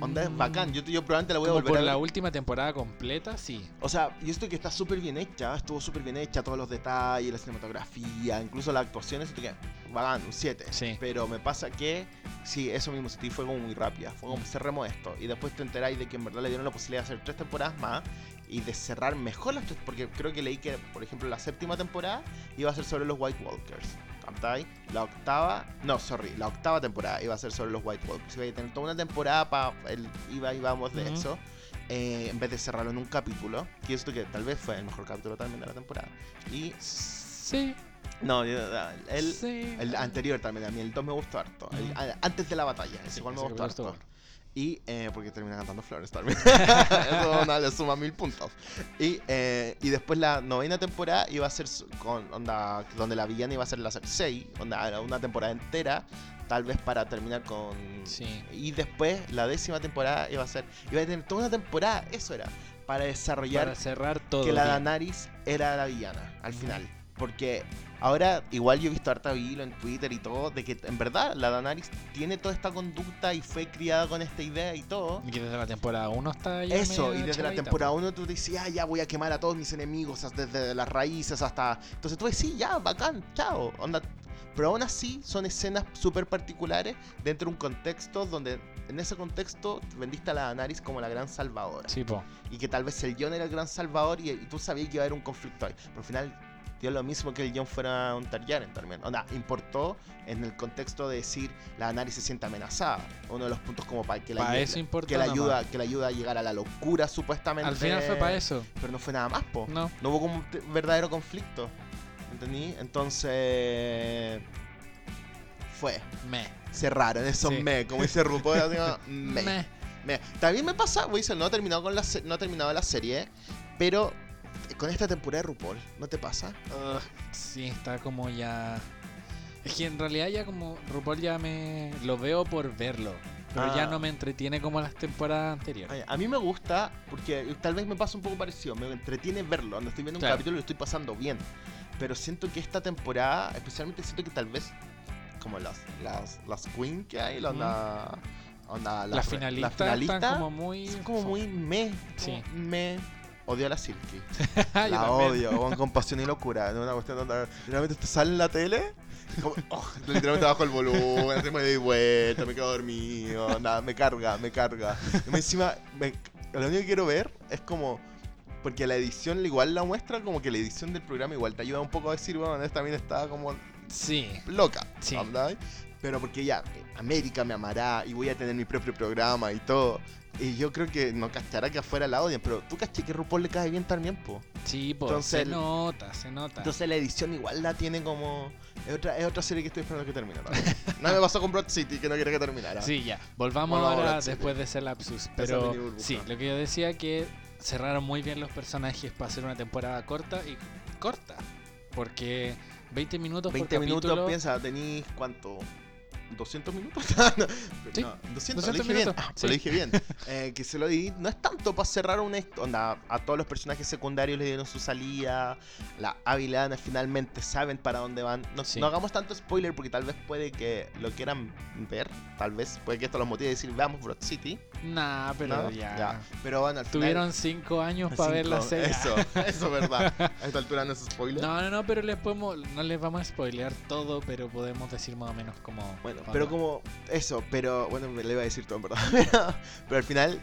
Onda es bacán. Yo, yo probablemente la voy a volver por a ver. la última temporada completa, sí. O sea, y esto que está súper bien hecha, estuvo súper bien hecha, todos los detalles, la cinematografía, incluso las actuaciones, esto que bacán, un 7. Sí. Pero me pasa que, sí, eso mismo sentí, fue como muy rápida, fue como cerremos esto. Y después te enteráis de que en verdad le dieron la posibilidad de hacer tres temporadas más y de cerrar mejor las tres, porque creo que leí que, por ejemplo, la séptima temporada iba a ser sobre los White Walkers. ¿Captai? La octava, no, sorry, la octava temporada iba a ser sobre los White Walkers. Iba a tener toda una temporada para el iba y vamos de Ujú. eso. eh, en vez de cerrarlo en un capítulo, que esto que tal vez fue el mejor capítulo también de la temporada. Y Sí. No, el, Sí. el anterior también, a mí el 2 me gustó harto. el- a- antes de la batalla, ese Sí, igual me gustó harto. bueno. Y eh, porque termina cantando Flores también. (laughs) Eso no, le suma mil puntos. Y, eh, y después la novena temporada iba a ser con onda, donde la villana iba a ser la Cersei, onda, una temporada entera, tal vez para terminar con. Sí. Y después la décima temporada iba a ser. Iba a tener toda una temporada, eso era, para desarrollar Para cerrar todo. que la. Danaris era la villana al final. Porque ahora, igual yo he visto harta hilo en Twitter y todo, de que en verdad la Danaris tiene toda esta conducta y fue criada con esta idea y todo. Y que desde la temporada 1 está ya Eso, y desde la temporada po. 1 tú decías, ah, ya voy a quemar a todos mis enemigos, desde las raíces hasta... Entonces tú decís, ya, bacán, chao, onda. Pero aún así son escenas súper particulares dentro de un contexto donde en ese contexto vendiste a la Danaris como la gran salvadora Sí, po. y que tal vez el Jon era el gran salvador y, y tú sabías que iba a haber un conflicto ahí. Pero al final dio lo mismo que el Jon fuera un Targaryen también. Onda, importó en el contexto de decir la Daenerys se siente amenazada. Uno de los puntos como para que la, Pa' ayuda- que la ayuda, que la ayuda a llegar a la locura supuestamente. Al final fue para eso. Pero no fue nada más, po. No. No hubo como un verdadero conflicto. ¿Entendí? Entonces... Fue. Me. Cerraron, eso Sí. me, como dice RuPaul, (laughs) me. Me. Mira, también me pasa, Wilson, no ha terminado con la no ha terminado la serie, pero con esta temporada de RuPaul, ¿no te pasa? Ugh, sí, está como ya. Es que en realidad ya como RuPaul ya me lo veo por verlo. Pero ya Ah. no me entretiene como las temporadas anteriores. Ay, A mí me gusta porque tal vez me pasa un poco parecido, me entretiene verlo, cuando estoy viendo un Claro. capítulo lo estoy pasando bien, pero siento que esta temporada, especialmente siento que tal vez como las las las queen que hay, la onda las re- finalistas finalistas están como muy. son como muy me, Sí. como me odio a la Silky. (laughs) La odio, con compasión y locura. No una cuestión donde literalmente te sale en la tele. como, oh, literalmente bajo el volumen, me doy vuelta, me quedo dormido, nada, me carga, me carga. Y encima, me- lo único que quiero ver es como. Porque la edición igual la muestra, como que la edición del programa igual te ayuda un poco a decir, bueno, esta también está como Sí. loca. Sí. ¿verdad? Pero porque ya, América me amará y voy a tener mi propio programa y todo. Y yo creo que no cachará que afuera la odian, pero tú caché que RuPaul le cae bien también, po. Sí. Entonces se nota, se nota. Entonces la edición igual la tiene como. Es otra, es otra serie que estoy esperando que termine. (laughs) no me pasó con Broad City, que no quiere que terminara. Sí, ya. Volvamos Volvamos ahora después de ese lapsus. Pero sí, lo que yo decía que cerraron muy bien los personajes para hacer una temporada corta y corta. Porque 20 minutos 20 por minutos, capítulo. piensa, tenéis cuánto. ¿200 minutos? (laughs) no, Sí, no, 200, 200 lo dije bien. minutos, Ah, sí. Lo dije bien. (laughs) Eh, que se lo di. No es tanto para cerrar hist- onda A todos los personajes secundarios le dieron su salida. La Avilana finalmente saben para dónde van. No, Sí. no hagamos tanto spoiler porque tal vez puede que lo quieran ver. Tal vez puede que esto los motive a decir, veamos Broad City. Nah, pero ¿no? ya. Pero bueno, al final. Tuvieron 5 años para ver la serie. Eso, (laughs) eso es verdad. A esta altura no es spoiler. No, no, no, pero les podemos, no les vamos a spoilear todo, pero podemos decir más o menos como. Bueno, pero como eso, pero bueno, me le iba a decir todo en verdad. (laughs) Pero, pero al final,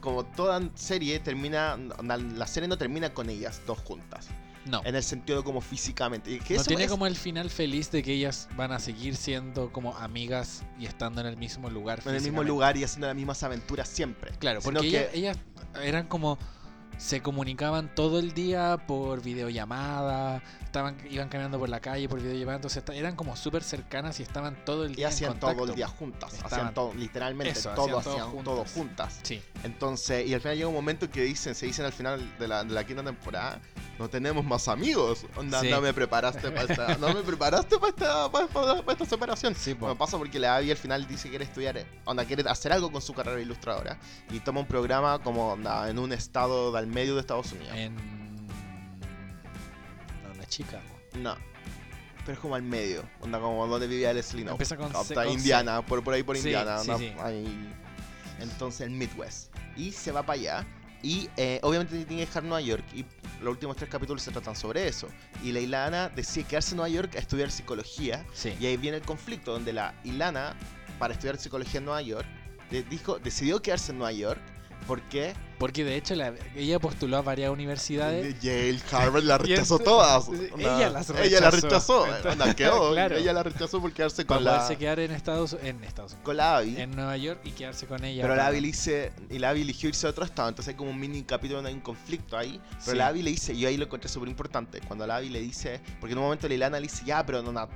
como toda serie termina, la, serie no termina con ellas dos juntas. No. En el sentido como físicamente. Que No tiene es- como el final feliz de que ellas van a seguir siendo como amigas y estando en el mismo lugar. en el mismo lugar y haciendo las mismas aventuras siempre. Claro, porque ellas, que- ellas eran como. Se comunicaban todo el día por videollamada, estaban, iban caminando por la calle por videollamada, entonces eran como súper cercanas y estaban todo el Y día en hacían contacto. todo el día juntas. Estaban- Hacían todo, literalmente, Eso, todo hacían todo hacían juntas. todo juntas. Sí, Entonces, y al final llega un momento que dicen, se dicen al final de la, de la quinta temporada, no tenemos más amigos. Onda, Sí. no me preparaste para esta, no me preparaste para esta, para, para- para esta separación. sí, po. Me pasa porque la Abby al final dice que quiere estudiar, onda, quiere hacer algo con su carrera de ilustradora y toma un programa como onda, en un estado del medio de Estados Unidos. En. No, no es Chicago. No. Pero es como al medio, onda como donde vivía Leslie no. Empieza con con Indiana, por, por ahí por Sí, Indiana. sí, sí. ahí. Entonces el Midwest. Y se va para allá. Y eh, obviamente tiene que dejar Nueva York. Y los últimos tres capítulos se tratan sobre eso. Y la Ilana decide quedarse en Nueva York a estudiar psicología. Sí. Y ahí viene el conflicto donde la Ilana, para estudiar psicología en Nueva York, dijo, decidió quedarse en Nueva York, ¿Por qué? Porque de hecho la- ella postuló a varias universidades. Yale, Harvard la (laughs) rechazó todas. ella las Ella la rechazó. rechazó. Entonces, Onda, quedó. (laughs) claro. Ella la rechazó por quedarse con la, poderse quedar en Estados, en Estados Unidos. con la Abby. En Nueva York y quedarse con ella. Pero la Abby le dice, y la Abby eligió irse a otro estado, entonces hay como un mini capítulo donde hay un conflicto ahí. Pero Sí. la Abby le dice, yo ahí lo encontré súper importante, cuando la Abby le dice, porque en un momento Leilana le dice, ya, pero no, no,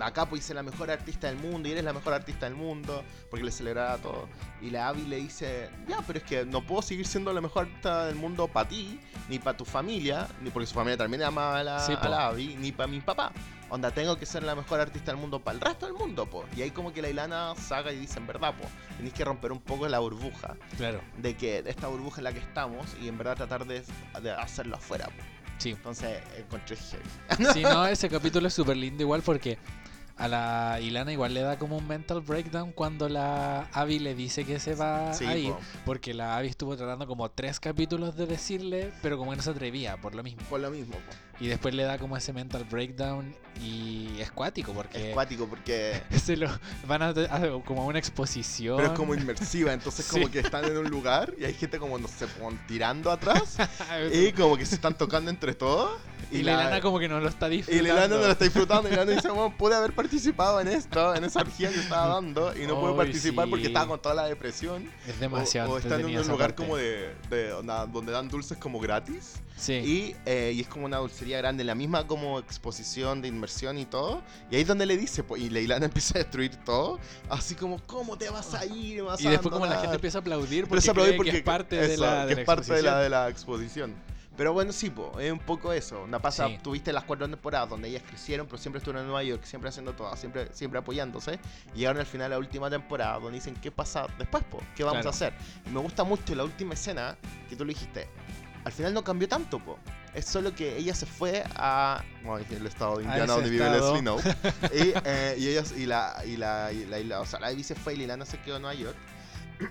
acá pues ser la mejor artista del mundo y eres la mejor artista del mundo, porque le celebraba todo. Y la Abby le dice, ya, pero es que no puedo seguir siendo la mejor artista del mundo para ti, ni para tu familia, ni porque su familia también amaba a la, Sí, a po. la Abby, ni para mi papá. Onda, tengo que ser la mejor artista del mundo para el resto del mundo, po. Y ahí como que la Ilana saga y dice, en verdad, po, tenéis que romper un poco la burbuja Claro, de que esta burbuja en la que estamos y en verdad tratar de, de hacerlo afuera. po. Sí. Entonces encontré heavy. Sí, no, (laughs) ese capítulo es súper lindo igual porque a la Ilana igual le da como un mental breakdown cuando la Abby le dice que se va Sí, a ir. po. Porque la Abby estuvo tratando como tres capítulos de decirle, pero como que no se atrevía, por lo mismo. Por lo mismo, po. Y después le da como ese mental breakdown y es cuático Es porque cuático porque... (laughs) se lo van a, a- como a una exposición. Pero es como inmersiva, entonces Sí. como que están en un lugar y hay gente como, no sé, como tirando atrás (laughs) y como que se están tocando entre todos. y la Ilana como que no lo está Y disfrutando. Leilana no lo está disfrutando. Y Leilana dice, bueno, pude haber participado en esto, en esa orgía que estaba dando. Y no pude Ay, participar porque sí. estaba con toda la depresión. Es O, demasiado. o están en entretenida un lugar parte. como de, donde dan dulces como gratis. Sí. Y, eh, y es como una dulcería grande, la misma como exposición de inmersión y todo. Y ahí es donde le dice, po, y Leilana (laughs) empieza a destruir todo. Así como, ¿cómo te vas a ir? Vas Y a después como la gente abandonar?". empieza a aplaudir porque, Empieza a aplaudir que porque es parte de la, de que la es parte de la, exposición. de la exposición. Pero bueno, sí, po, es un poco eso. Una pasa, Sí. tuviste las cuatro temporadas donde ellas crecieron, pero siempre estuvieron en Nueva York, siempre haciendo todo, siempre, siempre apoyándose. Y llegaron al final de la última temporada donde dicen, ¿qué pasa después, po? ¿Qué vamos Claro. a hacer? Y me gusta mucho la última escena que tú le dijiste. Al final no cambió tanto, po. Es solo que ella se fue a. Bueno, el estado de Indiana donde vive. Leslie Knope. (laughs) y, eh, y ellas, y la, y la, y la, y la- o sea, la Ivy se fue y Lilana se quedó en Nueva York. (clears throat)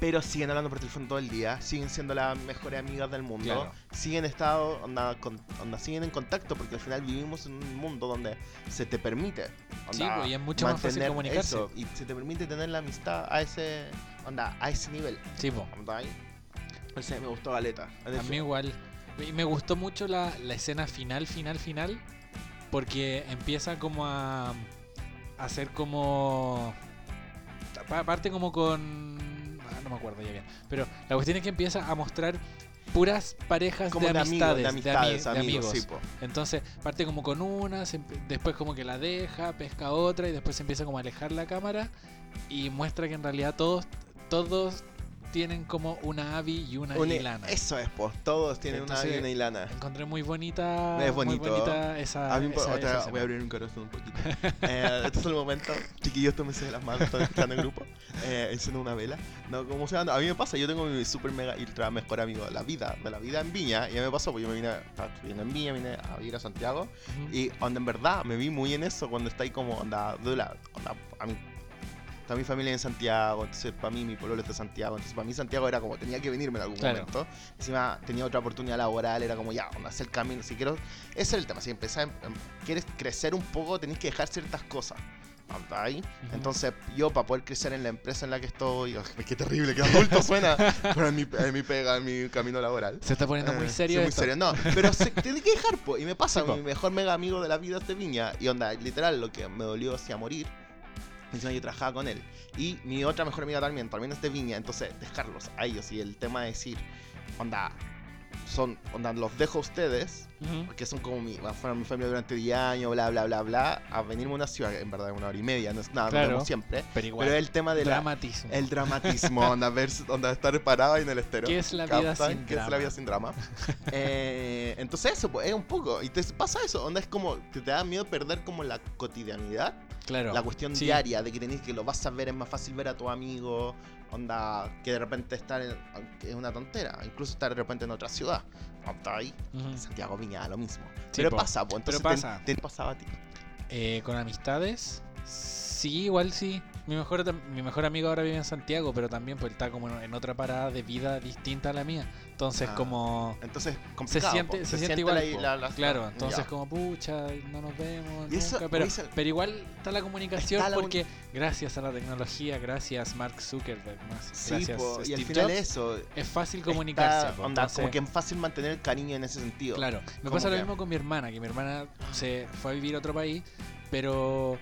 Pero siguen hablando por teléfono todo el día, siguen siendo las mejores amigas del mundo, Claro. siguen estado, onda, con- onda, siguen en contacto porque al final vivimos en un mundo donde se te permite. Sí, onda, pues, y es mucho más fácil comunicarse. eso, y se te permite tener la amistad a ese, onda, a ese nivel. Sí. Ese me gustó Galeta. A mí igual. Y me gustó mucho la, la escena final, final, final. Porque empieza como a, a hacer como... pa- Parte como con... ah, no me acuerdo ya bien. Pero la cuestión es que empieza a mostrar puras parejas como de, de, amigos, amistades. de ami- amigos, amigos. sí, po. Entonces parte como con una, se después como que la deja, pesca otra y después se empieza como a alejar la cámara y muestra que en realidad todos, todos tienen como una Abby y una Una- Ilana. Eso es, pues todos tienen Entonces, una Abby y una Ilana. Encontré muy bonita, Es muy bonito. bonita esa, esa- otra- esa voy a abrir mi corazón un poquito. (laughs) Eh, este es el momento. Chiquillos, tómense de las manos, están escuchando el grupo. Eh, enciendo una vela. No, como se anda. A mí me pasa, yo tengo mi super mega ultra mejor amigo de la vida, de la vida en Viña. Y a mí me pasó, pues yo me vine, estaba viviendo en Viña, vine a vivir a Santiago. Ujú. Y onda, en verdad me vi muy en eso cuando está ahí como onda, de la, onda, a mí. Está mi familia en Santiago, entonces para mí mi pueblo es de Santiago, entonces para mí Santiago era como tenía que venirme en algún Claro. momento. Encima tenía otra oportunidad laboral, era como ya, hacer el camino, si quiero, ese es el tema, si empezás, em- quieres crecer un poco, tenés que dejar ciertas cosas. ahí. Ujú. Entonces, yo para poder crecer en la empresa en la que estoy, qué terrible, qué adulto (laughs) suena, pero en mi, en mi pega, en mi camino laboral. Se está poniendo muy Eh, serio sí, muy esto. serio. No, pero se tiene que dejar, po. Y me pasa, Sí, mi mejor mega amigo de la vida es de Viña. Y onda, literal, lo que me dolió hacia morir. Encima yo trabajaba con él. Y mi otra mejor amiga también, también es de Viña. Entonces, dejarlos a ellos. Y el tema de decir, onda, son, onda, los dejo a ustedes. Ujú. Porque son como mi, fueron mi familia durante 10 años, bla, bla, bla, bla. A venirme a una ciudad, en verdad, una hora y media. No es nada, Claro. vemos siempre. Pero igual, Pero el tema de la, dramatismo. el dramatismo, (laughs) onda, ver, onda, estar parado en el estero. ¿Qué es la vida ¿Captan? sin ¿Qué es drama? la vida sin drama? (laughs) Eh, entonces eso, pues, es un poco. Y te pasa eso, onda es como que te da miedo perder como la cotidianidad, Claro. la cuestión Sí. diaria de que tenés que lo vas a ver, es más fácil ver a tu amigo, onda, que de repente estar en, es una tontera, incluso estar de repente en otra ciudad. Onda ahí, Ujú. Santiago Viña, lo mismo. Sí, Pero po. pasa, pues, Pero entonces te- pasa. Te, pasaba a ti. Eh, con amistades, sí, igual sí. Mi mejor, mi mejor amigo ahora vive en Santiago, pero también pues está como en otra parada de vida distinta a la mía. Entonces Ah, como Entonces, se siente, po. se siente igual. la- la- la- claro, entonces ya. como pucha, no nos vemos eso- pero, eso- pero igual está la comunicación Está la un- porque gracias a la tecnología, gracias Mark Zuckerberg, más, Sí, gracias po, y al Steve final Jobs, eso. es fácil comunicarse. está- po, onda, entonces- como que es fácil mantener el cariño en ese sentido. Claro, me pasa lo mismo con mi hermana, que mi hermana se fue a vivir a otro país, pero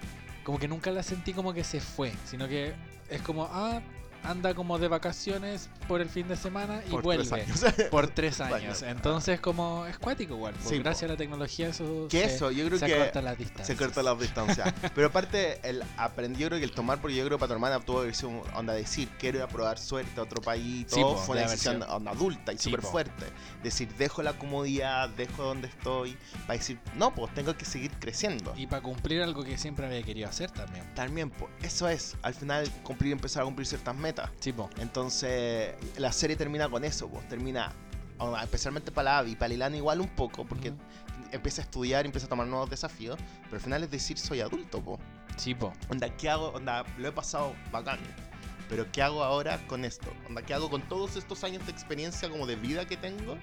como que nunca la sentí como que se fue, sino que es como, ah, anda como de vacaciones por el fin de semana y Por vuelve. tres. (laughs) Por tres Años. Entonces, como es cuático igual. porque Sí, po. gracias a la tecnología eso que se, eso, yo creo se que acorta las distancias. se corta las distancias. (laughs) Pero aparte, el aprendí, yo creo que el tomar, porque yo creo que para tu hermana tuvo que ser un- onda decir, quiero ir a probar suerte a otro país, Sí, todo po, fue una decisión onda adulta y Sí, súper po. fuerte. Decir, dejo la comodidad, dejo donde estoy, para decir, no, pues tengo que seguir creciendo. Y para cumplir algo que siempre había querido hacer también. También, pues, eso es, al final cumplir, empezar a cumplir ciertas metas. Sí, po. Entonces, la serie termina con eso, pues, termina, especialmente para la Abby, para Lilana igual un poco, porque Ujú. empieza a estudiar, empieza a tomar nuevos desafíos, pero al final es decir, soy adulto, pues. Sí, po. Onda, ¿qué hago? Onda, lo he pasado bacán. Pero ¿qué hago ahora con esto? Onda, ¿qué hago con todos estos años de experiencia como de vida que tengo?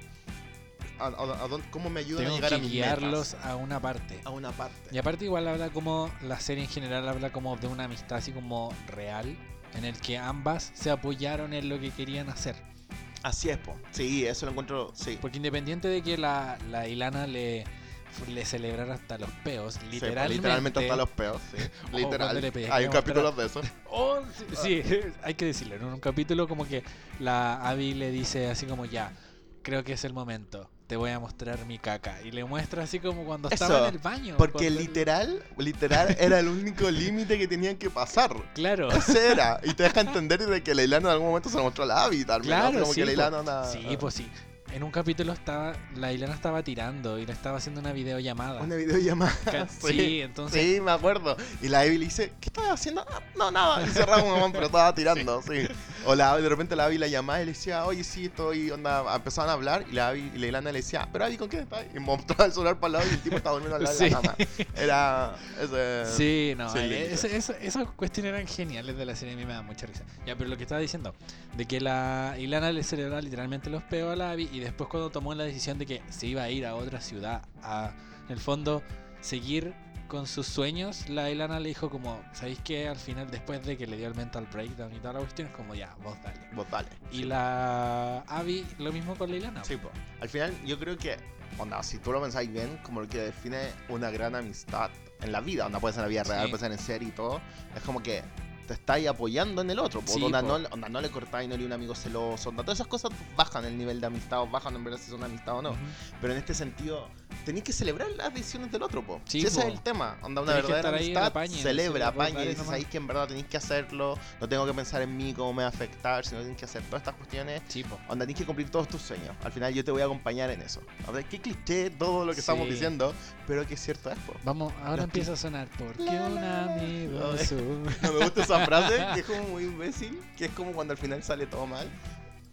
¿A, a- a ¿Cómo me ayudan a llegar que a mis guiarlos metas? a una parte. A una parte. Y aparte igual habla como, la serie en general habla como de una amistad así como real, en el que ambas se apoyaron en lo que querían hacer. Así es, po. Sí, eso lo encuentro, sí. Porque independiente de que la, la Ilana le, le celebrara hasta los peos, Sí, literalmente... literalmente hasta los peos, sí. (laughs) Literal. le Hay un capítulo de eso. (laughs) Oh, sí, sí, (laughs) hay que decirlo. En un capítulo como que la Abby le dice así como ya, creo que es el momento. Te voy a mostrar mi caca. Y le muestra así como cuando estaba en el baño. Porque literal, literal (laughs) era el único límite que tenían que pasar. Claro. Ese era. Y te deja entender de que Leilano en algún momento se mostró la. ¿no? Claro, Como sí, que anda- Sí, pues sí. En un capítulo estaba, la Ilana estaba tirando y le estaba haciendo una videollamada. Una videollamada. (laughs) Ca- (laughs) sí, entonces Sí, me acuerdo. Y la Abby le dice, ¿qué estás haciendo? "Ah, No, nada. Y cerraba un mamón, pero estaba tirando, (laughs) sí. O la de repente la Abby la llamaba y le decía, oye, sí, estoy, onda, empezaban a hablar. Y la Abby y la Ilana le decía, pero Abby, ¿con quién estás? Y mostraba el celular para el lado y el tipo estaba durmiendo al lado de Sí. la cama. Era ese... Sí, no, eh, esas cuestiones eran geniales de la serie, a mí me da mucha risa. Ya, pero lo que estaba diciendo, de que la Ilana le celebraba literalmente los peos a la Abby y después cuando tomó la decisión de que se iba a ir a otra ciudad a, en el fondo, seguir con sus sueños, la Ilana le dijo como, ¿sabéis qué? Al final, después de que le dio el mental breakdown y toda la cuestión, es como, ya, vos dale. Vos dale. Y la Abby, lo mismo con la Ilana. Sí, pues. Al final, yo creo que, onda, si tú lo pensáis bien, como lo que define una gran amistad en la vida, onda puede ser en la vida real, Sí. puede ser en serie y todo, es como que te estáis apoyando en el otro, po. Sí, onda, no, onda, no le cortáis, no le un amigo celoso, onda, todas esas cosas bajan el nivel de amistad o bajan en verdad si son amistad o no. Ujú. Pero en este sentido, tenéis que celebrar las decisiones del otro, po. Sí, si ese es el tema, onda, una Tenéis verdadera amistad, apañe, celebra, apaña y dices, nomás. ahí que en verdad tenéis que hacerlo, no tengo que pensar en mí, cómo me va a afectar, sino tenéis que hacer todas estas cuestiones Sí. Onda, tienes que cumplir todos tus sueños. Al final yo te voy a acompañar en eso. A ver, qué cliché todo lo que estamos diciendo, pero que es cierto es, po. Vamos, ahora empieza a sonar porque un amigo (laughs) No me gusta esa frase, que es como muy imbécil, que es como cuando al final sale todo mal.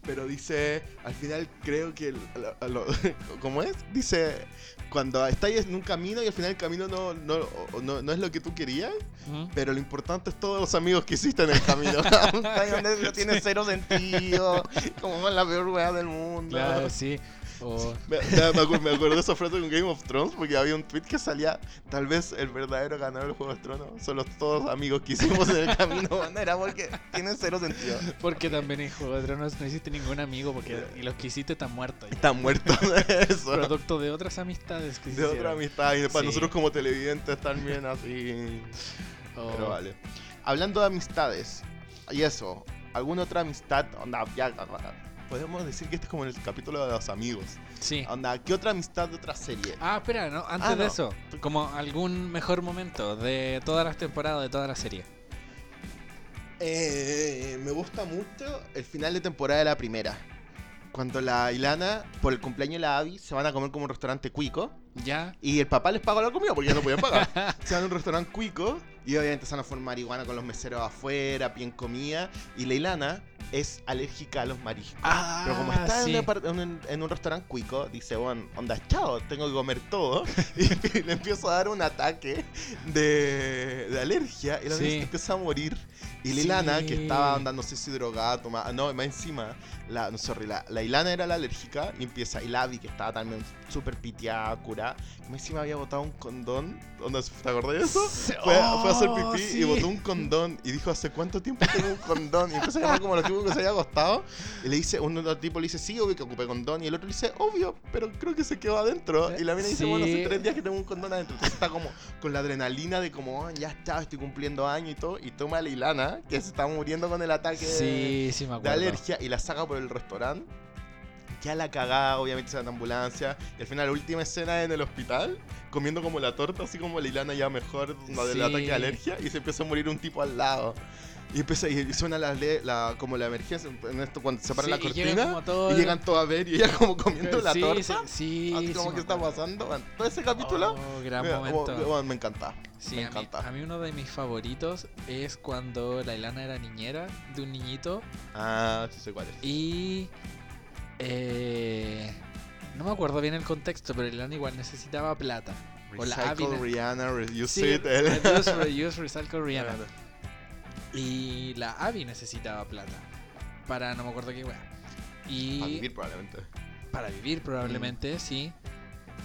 Pero dice, al final creo que, lo- lo- (laughs) ¿cómo es? Dice, cuando estáis en un camino y al final el camino no, no, no, no es lo que tú querías, ¿Mm? pero lo importante es todos los amigos que hiciste en el camino. (laughs) (laughs) no tiene cero sentido, como es la peor weá del mundo. Claro, sí. O- Me, me- me acu- me acuerdo de esa frase con Game of Thrones porque había un tweet que salía, tal vez el verdadero ganador del Juego de Tronos son los todos amigos que hicimos en el camino, (laughs) no era porque tiene cero sentido. porque también en Juego de Tronos no hiciste ningún amigo porque y los que hiciste están muertos. ya. Están muertos (laughs) de eso. Producto de otras amistades que De otra hicieron. amistad y Sí. nosotros como televidentes también así. O- Pero vale. Hablando de amistades y eso, ¿alguna otra amistad? Onda, ya, podemos decir que este es como el capítulo de los amigos. Sí. Onda, ¿qué otra amistad de otra serie? Ah, espera, ¿no? Antes Ah, de no. eso, como algún mejor momento de todas las temporadas de toda la serie. Eh, me gusta mucho el final de temporada de la primera. Cuando la Ilana, por el cumpleaños de la Abby, se van a comer como un restaurante cuico. ¿Ya? Y el papá les paga la comida porque ya no podían pagar. (laughs) se van a un restaurante cuico y obviamente se van a formar iguana con los meseros afuera, bien comida. Y la Ilana es alérgica a los mariscos. Ah, Pero como está en, sí. un apart- en un, en un restaurante cuico, dice, bueno, onda, chao, tengo que comer todo. (laughs) Y le empiezo a dar un ataque de, de alergia y la Sí. empieza a morir. Y la Sí. Ilana, que estaba andando, no sé si drogada, tomada, no, más encima, la, no, sorry, la, la Ilana era la alérgica y empieza, y la Vi, que estaba también súper piteada, curada, que más encima había botado un condón, onda, ¿te acordás de eso? Fue, a- fue a hacer Oh, pipí y botó un condón y dijo, ¿hace cuánto tiempo tengo un condón? Y empezó a llamar como los tipos que se había acostado. Y le dice, uno de los tipos le dice, sí, obvio que ocupé condón. Y el otro le dice, obvio, pero creo que se quedó adentro. Y la mina dice, bueno, hace tres días que tengo un condón adentro. Entonces está como con la adrenalina de como, "Oh, ya está, estoy cumpliendo años y todo. Y toma a la Ilana, que se está muriendo con el ataque de- Sí, sí me de alergia, y la saca por el restaurante. Ya la cagada, obviamente se en ambulancia. Y al final, la última escena en el hospital, comiendo como la torta, así como la Ilana ya mejor del Sí. ataque de alergia, y se empieza a morir un tipo al lado. Y empieza y suena la, la- como la emergencia en esto cuando se para Sí, la cortina todo y llegan todos a ver y ella como comiendo la sí, torta. sí, sí, como que está pasando. Todo ese capítulo Oh, gran me, momento. bueno, me encanta. Sí, me a mí, encanta. a mí uno de mis favoritos es cuando la Ilana era niñera de un niñito Ah, sí sé cuál es. y eh, no me acuerdo bien el contexto, pero Ilana igual necesitaba plata. o la Recycle Rihanna, reuse it. reuse, reuse, recycle, (laughs) Rihanna. Y la Abby necesitaba plata para no me acuerdo qué wea. Y A vivir probablemente. para vivir Mm. probablemente, sí.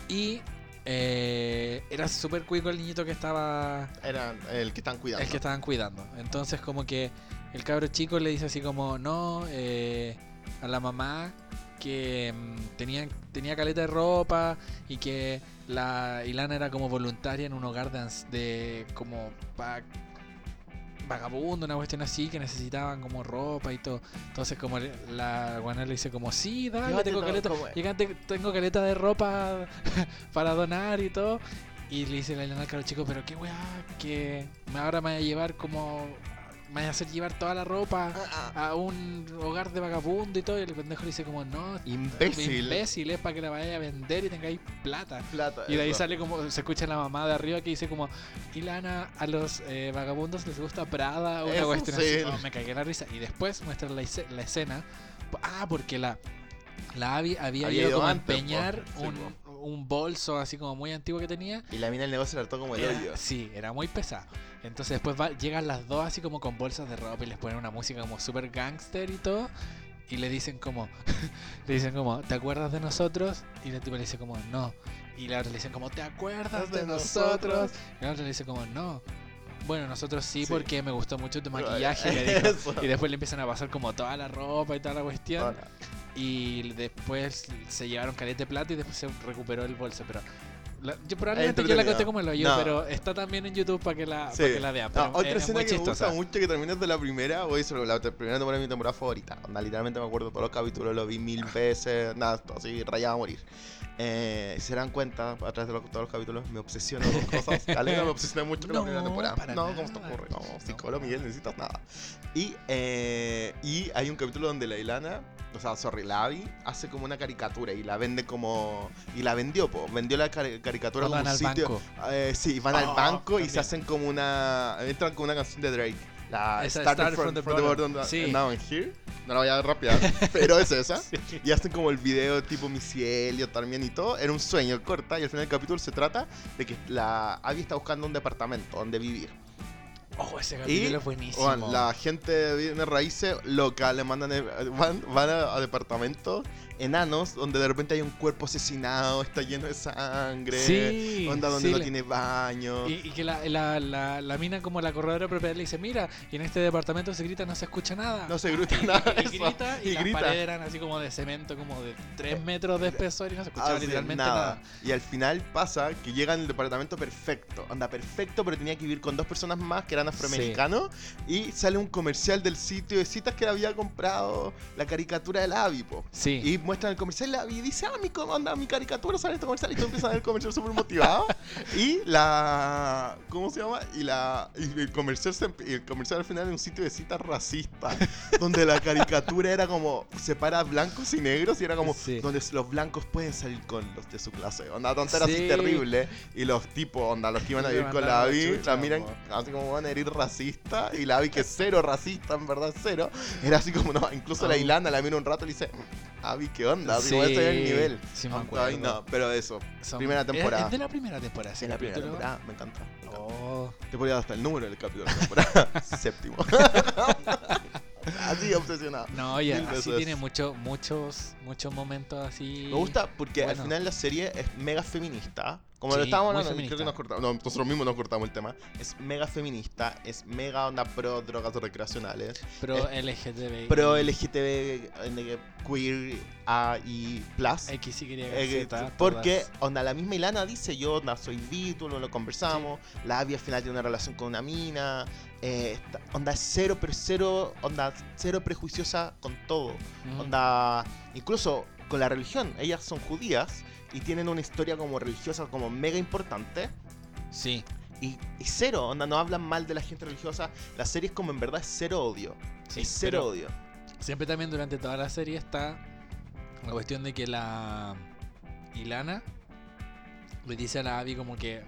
Y eh, era súper cuico el niñito que estaba Era el que están cuidando. el que estaban cuidando. Entonces como que el cabro chico le dice así como, no, eh, a la mamá que mm, tenía, tenía caleta de ropa y que la Ilana era como voluntaria en un hogar de, de como pa- vagabundo, una cuestión así, que necesitaban como ropa y todo. Entonces como la guana le dice como, sí, dale, Llévate tengo todo, caleta, como- Gigante, tengo caleta de ropa (laughs) para donar y todo. Y le dice la Elena al chico, pero qué weá, que ahora me voy a llevar como. Me a hacer llevar toda la ropa Ah, ah. a un hogar de vagabundo y todo. Y el pendejo le dice como, no, Imbécil. imbécil, es para que la vaya a vender y tengáis plata. Plata. Y de ahí eso. sale como, se escucha la mamá de arriba que dice como, Ilana, a los eh, vagabundos les gusta Prada, una Eso cuestión sí. así. Me cagué la risa. Y después muestra la, la escena. Ah, porque la, la Abby había, Había ido ido como a antes, po. empeñar Sí, un, bolso así como muy antiguo que tenía. Y la mina del negocio le hartó como el Era- hoyo. sí, era muy pesado. Entonces después va- llegan las dos así como con bolsas de ropa y les ponen una música como super gangster y todo. Y le dicen como, (laughs) le dicen como, ¿te acuerdas de nosotros? Y la tipa le dice como, no. Y la otra le dicen como, ¿te acuerdas de De nosotros? nosotros. Y la otra le dice como, no. Bueno, nosotros sí, Sí. porque me gustó mucho tu maquillaje. le (laughs) dijo. eso. Y después le empiezan a pasar como toda la ropa y toda la cuestión. Hola. Y después se llevaron caleta de plata y después se recuperó el bolso. Pero la- yo probablemente yo la conté como lo yo, No. pero está también en YouTube para que la, Sí. para que la vean. No, Pero otra es, es escena muy que me chistosa. gusta mucho que es de la primera, voy sobre la primera temporada de mi temporada favorita. Onda, literalmente me acuerdo todos los capítulos, lo vi mil veces, nada, así rayado a morir. Eh, se dan cuenta, a través de los- todos los capítulos, me obsesiono con (laughs) cosas. Caleta me obsesioné mucho con la No, primera temporada. para no, ¿cómo te ocurre? No, No. psicólogo Miguel, necesitas nada. Y, eh, y hay un capítulo donde la Ilana, o sea, sorry, la Abby, hace como una caricatura y la vende como. Y la vendió, po. Vendió la cari- caricatura como Van un al sitio. banco. Eh, sí, van al Oh, banco y también. se hacen como una. Entran con una canción de Drake. La Esa, Started from, from the from the bottom. bottom, Sí. Now I'm here. No la voy a rápida, (laughs) pero es esa. Sí. Y hacen como el video tipo Missy Elliott también y todo. Era un sueño corta y al final del capítulo se trata de que la Abby está buscando un departamento donde vivir. Oh, ese capítulo Y es buenísimo. Juan, la gente de raíces loca le mandan eh, van, van a, a departamentos enanos donde de repente hay un cuerpo asesinado, está lleno de sangre. Sí, Onda donde sí, no tiene baño. Y, y que la, la, la, la mina como la corredora propiedad le dice, mira, y en este departamento se grita, no se escucha nada. No se grita (laughs) Y- nada. Y, eso. grita, y, Y las grita. paredes eran así como de cemento, como de 3 metros de espesor y no se escuchaba Ah, sí, literalmente nada. nada. Y al final pasa que llega en el departamento perfecto. Anda perfecto, pero tenía que vivir con dos personas más que eran afroamericanos. Y sale un comercial del sitio de citas que había comprado la caricatura del Avipo. Sí. Y muestran el comercial y la dice, ah, mi, onda, mi caricatura sale en este comercial y tú empiezas a ver el comercial súper motivado. y la... ¿Cómo se llama? Y la y el comercial se el comercial al final es un sitio de citas racista donde la caricatura era como separa blancos y negros y era como Sí. donde los blancos pueden salir con los de su clase. Onda tontera así Sí. terrible y los tipos, onda los que iban a vivir con la la Abby, la miran así como van a herir racista y la Abby que es cero racista, en verdad cero. Era así como no, incluso la Ah. Ilana la mira un rato y le dice, "Mm, Abby, ¿qué onda? Sí, el nivel. sí me acuerdo. ay, no, pero eso. Son- primera temporada. Es de la primera temporada. En la primera temporada, me encanta. me encanta. Oh, Te podría dar hasta el número del capítulo de la temporada. (laughs) Séptimo. (laughs) así obsesionado. no, y Mil así tiene mucho, muchos, muchos momentos así. Me gusta porque al final la serie es mega feminista. Como lo Sí, estábamos muy hablando, creo que nos cortamos. No, nosotros mismos nos cortamos el tema. Es mega feminista, es mega onda pro drogas recreacionales, Pro LGTB. pro LGTB, eh, queer, A y plus. X, Y, Eh, Z. porque todas. onda la misma Ilana dice yo onda soy bi, tú lo, lo conversamos, la Abby al final tiene una relación con una mina, eh, onda cero pero cero, onda cero prejuiciosa con todo, Mm. onda incluso con la religión, ellas son judías y tienen una historia como religiosa como mega importante Sí, y, y cero, onda no hablan mal de la gente religiosa, la serie es como en verdad cero odio, sí. es cero odio. Siempre también durante toda la serie está la cuestión de que la Ilana le dice a la Abby como que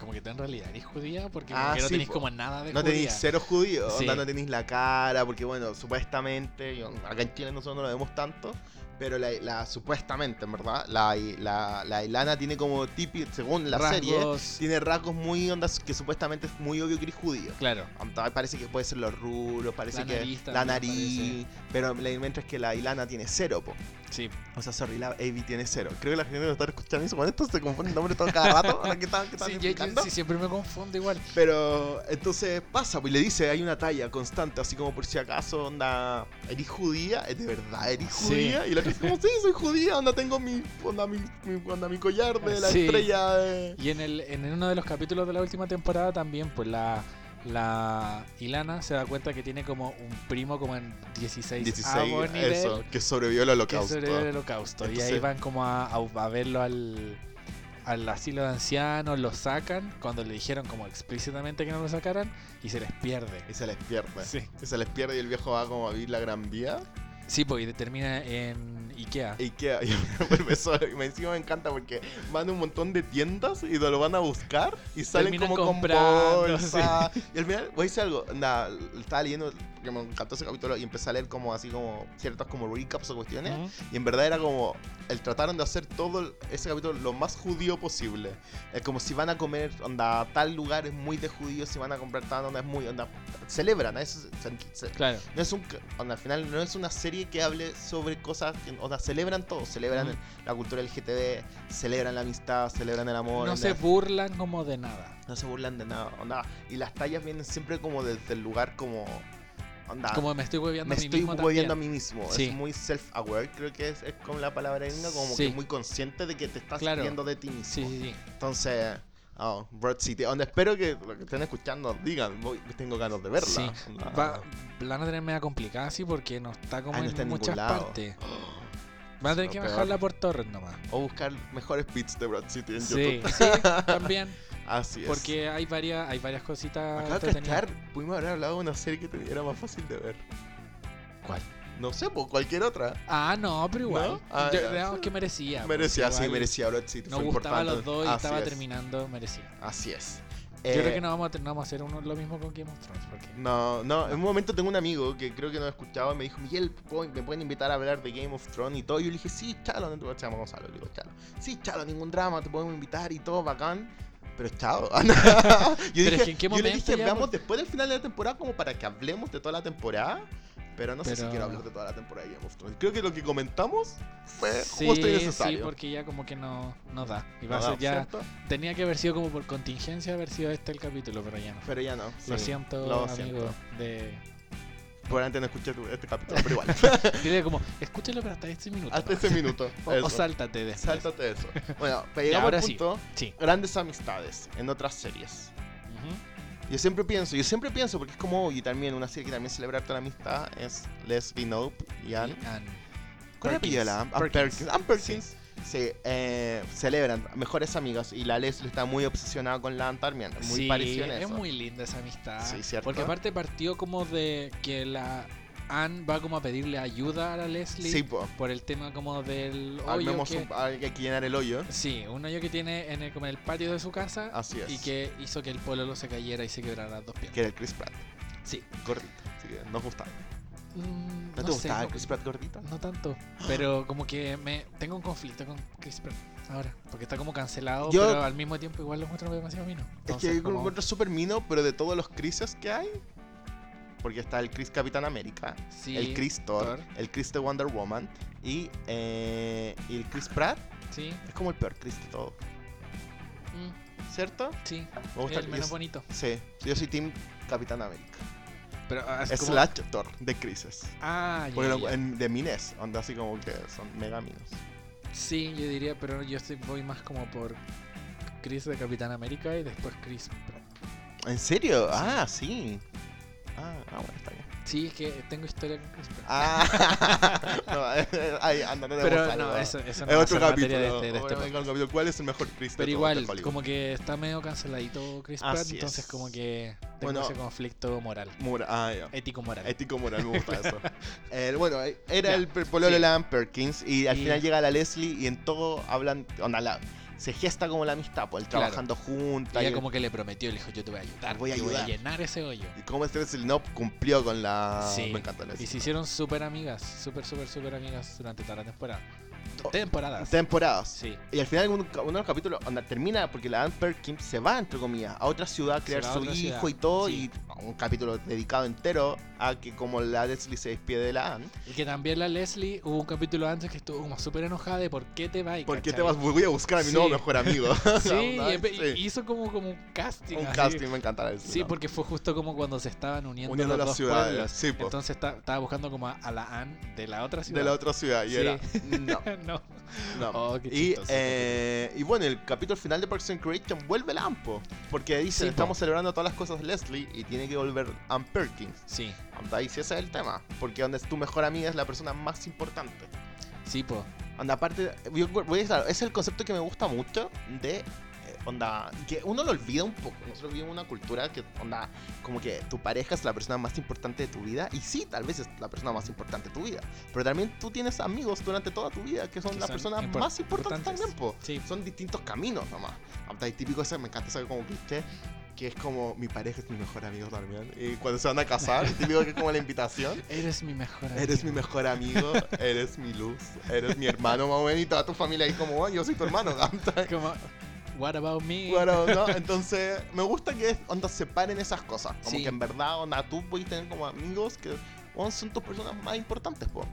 como que tú en realidad eres judía porque Ah, que no sí, tenéis como nada de No judía. tenéis cero judíos, onda, Sí. no tenéis la cara, porque bueno, supuestamente, yo- acá en Chile nosotros no lo vemos tanto, pero la, la- supuestamente, en verdad, la, la, la Ilana tiene como tipi, según la serie, tiene rasgos muy ondas que supuestamente es muy obvio que eres judío. Claro. Parece que puede ser los rulos, parece que nariz la nariz, pero la- mientras que la Ilana tiene cero, po. Sí. O sea, sorry, la Avi tiene cero. Creo que la gente que está escuchando eso con esto se confunde el nombre todo cada rato. ¿Qué están, qué están Sí, yo- siempre me confundo igual. Pero entonces pasa, pues y le dice, hay una talla constante, así como por si acaso, onda, ¿eres judía? ¿Es de verdad eres Sí. judía? Y la como, sí, soy judía, onda, tengo mi, onda, mi, mi, onda, mi collar de la Sí. estrella de... Y en, el, en uno de los capítulos de la última temporada también, pues la, la Ilana se da cuenta que tiene como un primo como en 16, 16, nivel eso, que sobrevivió al que holocausto. sobrevivió el holocausto. y ahí Entonces- van como a, a- a verlo al, al asilo de ancianos, lo sacan cuando le dijeron como explícitamente que no lo sacaran y se les pierde. Y se les pierde. Sí. Y se les pierde y el viejo va como a vivir la gran vía. Sí, pues y termina en Ikea. Y queda, y vuelve solo. Y me- encima me encanta porque van a un montón de tiendas y lo van a buscar y salen Terminan como comprando, con bolsa. Y al final, voy a decir algo, estaba leyendo, que me encantó ese capítulo y empecé a leer como así como ciertas como recaps o cuestiones. Ujú. Y en verdad era como, el trataron de hacer todo ese capítulo lo más judío posible. Es como si van a comer, onda, tal lugar es muy de judíos, si van a comprar tal, onda, es muy, onda, celebran. Eso se- se- Claro. no es un onda, al final no es una serie que hable sobre cosas que celebran todo, celebran el- la cultura LGTB, celebran la amistad, celebran el amor, No se burlan como de nada. no se burlan de nada, onda, y las tallas vienen siempre como desde el lugar como onda, Como me estoy hueveando me a mí estoy mismo hueviendo a también. mí mismo, Sí. es muy self-aware, creo que es, es como la palabra gringa, como Sí. que muy consciente de que te estás Claro. viendo de ti mismo. Sí, sí, sí. Entonces, oh, Broad City, donde espero que lo que estén escuchando digan, voy, tengo ganas de verla. Sí. Va, la van a tener media complicada así porque no está como no en está muchas partes. (gasps) (gasps) Van a tener que peor. bajarla por torrent nomás. O buscar mejores beats de Broad City en Sí, YouTube. sí, (laughs) también. Así es. Porque hay varias, hay varias cositas Acabo de cachar, pudimos haber hablado de una serie que te- era más fácil de ver. ¿Cuál? No sé, pues cualquier otra. Ah, no, pero igual. ¿No? Ah, Yo- que merecía. porque merecía, sí, merecía Broad City. Nos fue gustaba importante. los dos y Así estaba es, terminando, merecía. Así es. Yo Eh, creo que no vamos a, no vamos a hacer uno, lo mismo con Game of Thrones. Porque... No, no, en un momento tengo un amigo que creo que no escuchaba y me dijo, Miguel, ¿puedo- ¿me pueden invitar a hablar de Game of Thrones y todo? Y yo le dije, sí, chalo, no te llamo Gonzalo, le digo, chalo. Sí, chalo, ningún drama, te podemos invitar y todo, bacán. Pero chao. (laughs) yo Pero dije, es que ¿en qué yo le dije, veamos después del final de la temporada como para que hablemos de toda la temporada. Pero no sé si Pero- quiero hablar de toda la temporada de Game of Thrones. Creo que lo que comentamos fue Sí, justo y sí, necesario. porque ya como que no, no da. Y No va a ser ya. ¿cierto? Tenía que haber sido como por contingencia haber sido este el capítulo, pero ya no. Pero ya no. Lo sí, siento, lo amigo. siento. De... Probablemente no escuché este capítulo, pero igual. (laughs) Dile como, escúchalo pero hasta este minuto. Hasta ¿no? ese minuto. (laughs) O, eso. o sáltate después. Sáltate eso. Bueno, (laughs) pero llegamos ahora al sí. punto. Sí. Grandes amistades en otras series. Yo siempre pienso, yo siempre pienso, porque es como, y también una serie que también celebra toda la amistad es Leslie Nope y Anne. Anne. ¿Cuál es la Perkins. Perkins. Ann Perkins. Sí, eh, celebran mejores amigas y la Leslie está muy obsesionada con la Ann también. Muy sí, parecida en es muy linda esa amistad. Sí, ¿cierto? Porque aparte partió como de que la Anne va como a pedirle ayuda a la Leslie Sí, po. por el tema como del hoyo Armemos que... un- hay que llenar el hoyo. Sí, un hoyo que tiene en el, como en el patio de su casa Así es. y que hizo que el pololo se cayera y se quebrara las dos piernas. Que era el Chris Pratt. Sí. Gordito. Así que nos gustaba. Mm, ¿No, te sé, gustaba no- Chris Pratt gordito? No tanto, pero como que me tengo un conflicto con Chris Pratt ahora, porque está como cancelado, Yo- pero al mismo tiempo igual lo encuentro demasiado mino. Es que yo lo como- encuentro súper mino, pero de todos los Chrises que hay. Porque está el Chris Capitán América, sí, el Chris Thor, Thor. el Chris de Wonder Woman y, eh, y el Chris Pratt Sí, es como el peor Chris de todo, mm, ¿cierto? sí, Me gusta el menos bonito. Sí, yo soy Team Capitán América. Pero ah, es como- slash Thor de Crises. Ah, Porque ya, lo- ya. en- de Mines, onda así como que son mega minos. Sí, yo diría, pero yo estoy, voy más como por Chris de Capitán América y después Chris Pratt. ¿En serio? Ah, sí. Ah, ah, bueno, está bien. Sí, es que tengo historia con Chris Pratt. Ah, (laughs) no, eh, ahí anda, no pero no, algo. eso, eso no Es otro capítulo. de este, de este el capítulo. ¿Cuál es el mejor Chris de Pero igual, como que está medio canceladito Chris Pratt, Así entonces es. como que tengo Bueno. ese conflicto moral, Mora- ah, ya. ético moral. Ético moral, me gusta eso. (laughs) Eh, bueno, eh, era el pololo sí. de Ann Perkins y al Y- final llega la Leslie y en todo hablan, onda, la, se gesta como la amistad, pues, el Claro. trabajando juntas. Ella y- como que le prometió, le dijo, yo te voy a ayudar, Voy a y voy a ayudar". llenar ese hoyo. Y este Leslie no cumplió con la... Sí. Me. Y se hicieron súper amigas, súper, súper, súper amigas durante toda la temporada. Temporadas. Temporadas. Sí. Y al final uno, uno de los capítulos onda, termina porque la Ann Perkins se va, entre comillas, a otra ciudad a crear su hijo ciudad, y todo. sí. Y un capítulo dedicado entero a que como la Leslie se despide de la Ann. Y que también la Leslie, hubo un capítulo antes que estuvo como súper enojada de por qué te vas. ¿Por qué te vas? Voy a buscar a mi Sí. nuevo mejor amigo. (laughs) (laughs) Sí, hizo como, como un casting. Un así. casting, me encanta la Leslie. Sí, ¿no? porque fue justo como cuando se estaban uniendo, Uniendo los las dos ciudades, pueblos. Entonces estaba buscando como a, a la Anne de la otra ciudad. de la otra ciudad. Y Sí. era. (laughs) No, (laughs) no. no. Oh, y, eh, y bueno, el capítulo final de Parks and Recreation vuelve el Ampo. Porque dice: Sí, po. Estamos celebrando todas las cosas Leslie y tiene que volver Ann Perkins. Sí, Anda, y si ese es el tema. Porque donde es tu mejor amiga es la persona más importante. sí, po. Anda, aparte, voy a es el concepto que me gusta mucho de. Onda, que uno lo olvida un poco. Nosotros vivimos una cultura que, onda, como que tu pareja es la persona más importante de tu vida. Y sí, tal vez es la persona más importante de tu vida. Pero también tú tienes amigos durante toda tu vida que son Que las son personas más importantes importantes. también. Sí. Son distintos caminos nomás. Y típico ese, me encanta ese como cliché. Que es como mi pareja es mi mejor amigo también. Y cuando se van a casar, (laughs) típico que es como la invitación. Eres mi mejor amigo. Eres mi mejor amigo, eres mi luz, eres mi hermano, más o menos, y toda tu familia ahí como, "Oh, yo soy tu hermano, (laughs) ganta". Como, what about me? Bueno, (laughs) ¿no? Entonces, me gusta que onda separen esas cosas. Como Sí. que en verdad, onda, tú puedes tener como amigos que bueno, son tus personas más importantes, po.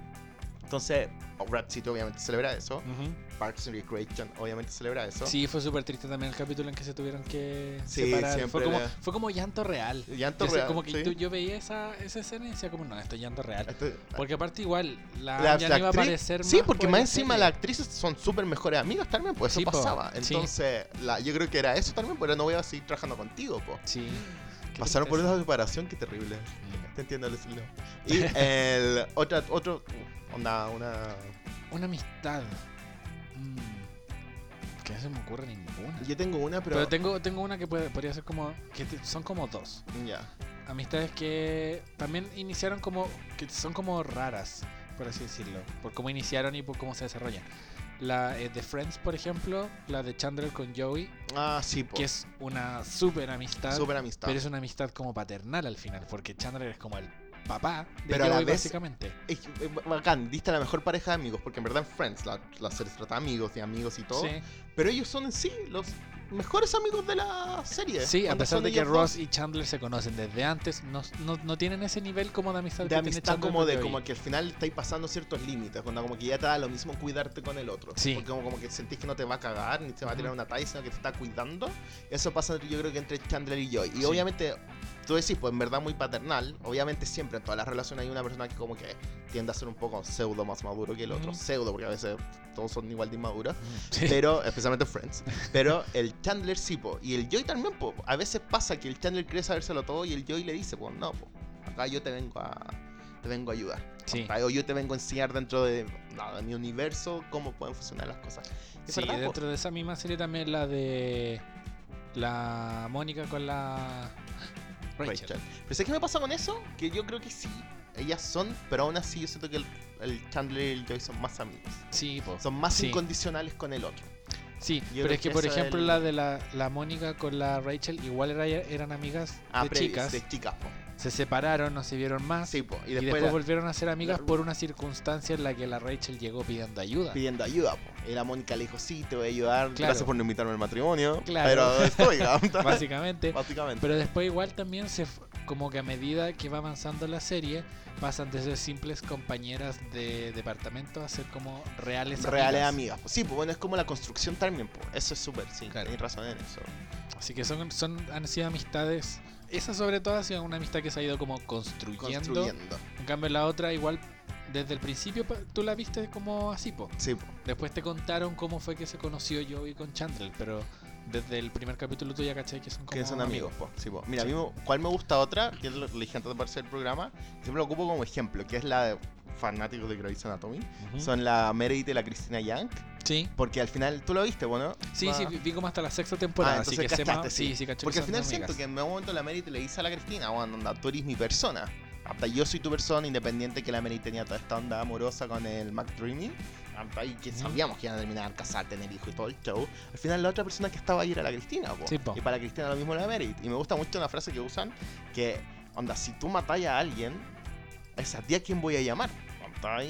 Entonces, oh, Red City obviamente celebra eso. Ujú. Parks and Recreation obviamente celebra eso. Sí, fue súper triste también el capítulo en que se tuvieron que Sí, separar. siempre Fue como, fue como llanto real. Llanto Yo sé, real, como que sí. tú- yo veía esa, esa escena y decía como, no, esto es llanto real. Este- Porque aparte igual, la, la- ya la no iba a actriz- aparecer Sí, más porque por más encima las actrices son súper mejores amigas también, pues eso Sí, pasaba. sí. Entonces, la, yo creo que era eso también, pero no voy a seguir trabajando contigo, po. Sí. Qué Pasaron por esa separación, qué terrible. Mm. Te entiendo, Leslie. (laughs) Y el otra, otro, onda, una... Una amistad. Mm. Que no se me ocurre ninguna. Yo tengo una, pero... Pero, tengo, tengo una que puede, podría ser como. que te- son como dos. Ya. Amistades que también iniciaron como. que son como raras, por así decirlo. Por cómo iniciaron y por cómo se desarrollan. La eh, de Friends, por ejemplo, la de Chandler con Joey, Ah, sí, po. que es una súper amistad. Súper amistad. Pero es una amistad como paternal al final, porque Chandler es como el papá de Pero a la Joey, vez- básicamente. Es eh, bacán, diste la mejor pareja de amigos, porque en verdad en Friends la, la se trata de amigos y amigos y todo. Sí, Pero ellos son en sí los mejores amigos de la serie. Sí, a pesar de que Ross dos y Chandler se conocen desde antes, no, no, no tienen ese nivel como de amistad de que tiene amistad Chandler como de Joey. como que al final estáis pasando ciertos límites, cuando como que ya te da lo mismo cuidarte con el otro. Sí. Porque como, como que sentís que no te va a cagar, ni te va a tirar una talla, sino que te está cuidando. Eso pasa yo creo que entre Chandler y Joy. Y Sí. obviamente, tú decís, pues en verdad muy paternal. Obviamente siempre en todas las relaciones hay una persona que como que tiende a ser un poco pseudo más maduro que el otro. Pseudo, porque a veces todos son igual de inmaduros. Sí. Pero, (laughs) especialmente Friends. Pero el Chandler sí, po. Y el Joy también, po. A veces pasa que el Chandler quiere sabérselo todo y el Joy le dice, pues no, po. Acá yo te vengo a. te vengo a ayudar. Sí. O yo te vengo a enseñar dentro de, no, de mi universo cómo pueden funcionar las cosas. Sí, verdad, po. dentro de esa misma serie también la de la Mónica con la Rachel. Rachel. Pero ¿sabes qué me pasa con eso? Que yo creo que sí, ellas son, pero aún así yo siento que el, el Chandler y el Joy son más amigos. Sí, po. Son más Sí. incondicionales con el otro. Sí, Yo pero es que que por ejemplo el- la de la, la Mónica con la Rachel igual era- eran amigas Ah, de chicas, De chicas, po. Se separaron, no se vieron más Sí, po. Y y después, la- volvieron a ser amigas la- por una circunstancia en la que la Rachel llegó pidiendo ayuda. pidiendo ayuda, po. Y la Mónica le dijo, sí, te voy a ayudar. Claro. Gracias por no invitarme al matrimonio. Claro. Pero estoy, (laughs) Básicamente. Básicamente. Pero después igual también se como que a medida que va avanzando la serie pasan de ser simples compañeras de departamento a ser como reales Reales amigas. amigas. po. Sí, pues bueno, es como la construcción también, po. Eso es súper, sí. Claro. Tienes razón en eso. Así que son, son han sido amistades. Esa sobre todo ha sido una amistad que se ha ido como construyendo. Construyendo. En cambio la otra igual desde el principio tú la viste como así, po. Sí, po. Después te contaron cómo fue que se conoció Joey con Chandler, pero desde el primer capítulo tú ya caché que son como que son amigos, po. Sí, po. Mira, a mí, me- ¿cuál me gusta otra? Que es lo que le dije antes de aparecer el programa. Siempre lo ocupo como ejemplo, que es la de fanáticos de Grey's Anatomy. Ujú. Son la Meredith y la Cristina Young. Sí. Porque al final, tú lo viste, bueno. Sí, sí, vi- como hasta la sexta temporada, Ah, así que más- cachaste, sí, sí. sí, Porque al final amigas. siento que en un momento la Meredith le dice a la Cristina, bueno, onda, tú eres mi persona. Hasta yo soy tu persona, independiente que la Meredith tenía toda esta onda amorosa con el Mac Dreamy. Hasta ahí que sabíamos que iban a terminar casar, tener hijo y todo el show. Al final la otra persona que estaba ahí era la Cristina, po. Sí, po. Y para Cristina lo mismo la Meredith. Y me gusta mucho una frase que usan, que, onda, si tú matáis a alguien, es a ti a quien voy a llamar.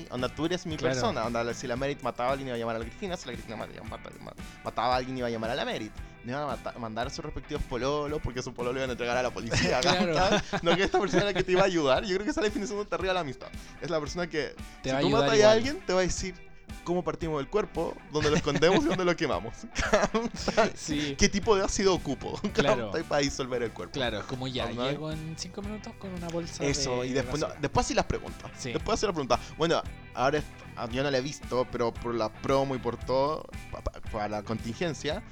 Onda, tú eres mi Claro. persona. Onda, si la Merit mataba a alguien, iba a llamar a la Cristina. Si la Cristina mat- mata- ma- mataba a alguien, iba a llamar a la Merit. No iban a mandar a sus respectivos pololos porque su pololo iban a entregar a la policía. (laughs) No que esta persona la que te iba a ayudar. Yo creo que esa definición de terrible a la amistad. Es la persona que, Te si tú matas a alguien, te va a decir cómo partimos el cuerpo, dónde lo escondemos y dónde lo quemamos. (laughs) Sí, ¿Qué tipo de ácido ocupo? (laughs) Claro. Para disolver el cuerpo. claro, como ya, llego en cinco minutos con una bolsa Eso, de y después, no, después sí las preguntas. Sí. Después hacer la pregunta. Bueno, ahora ah, yo no la he visto, pero por la promo y por todo, pa- pa- para la contingencia,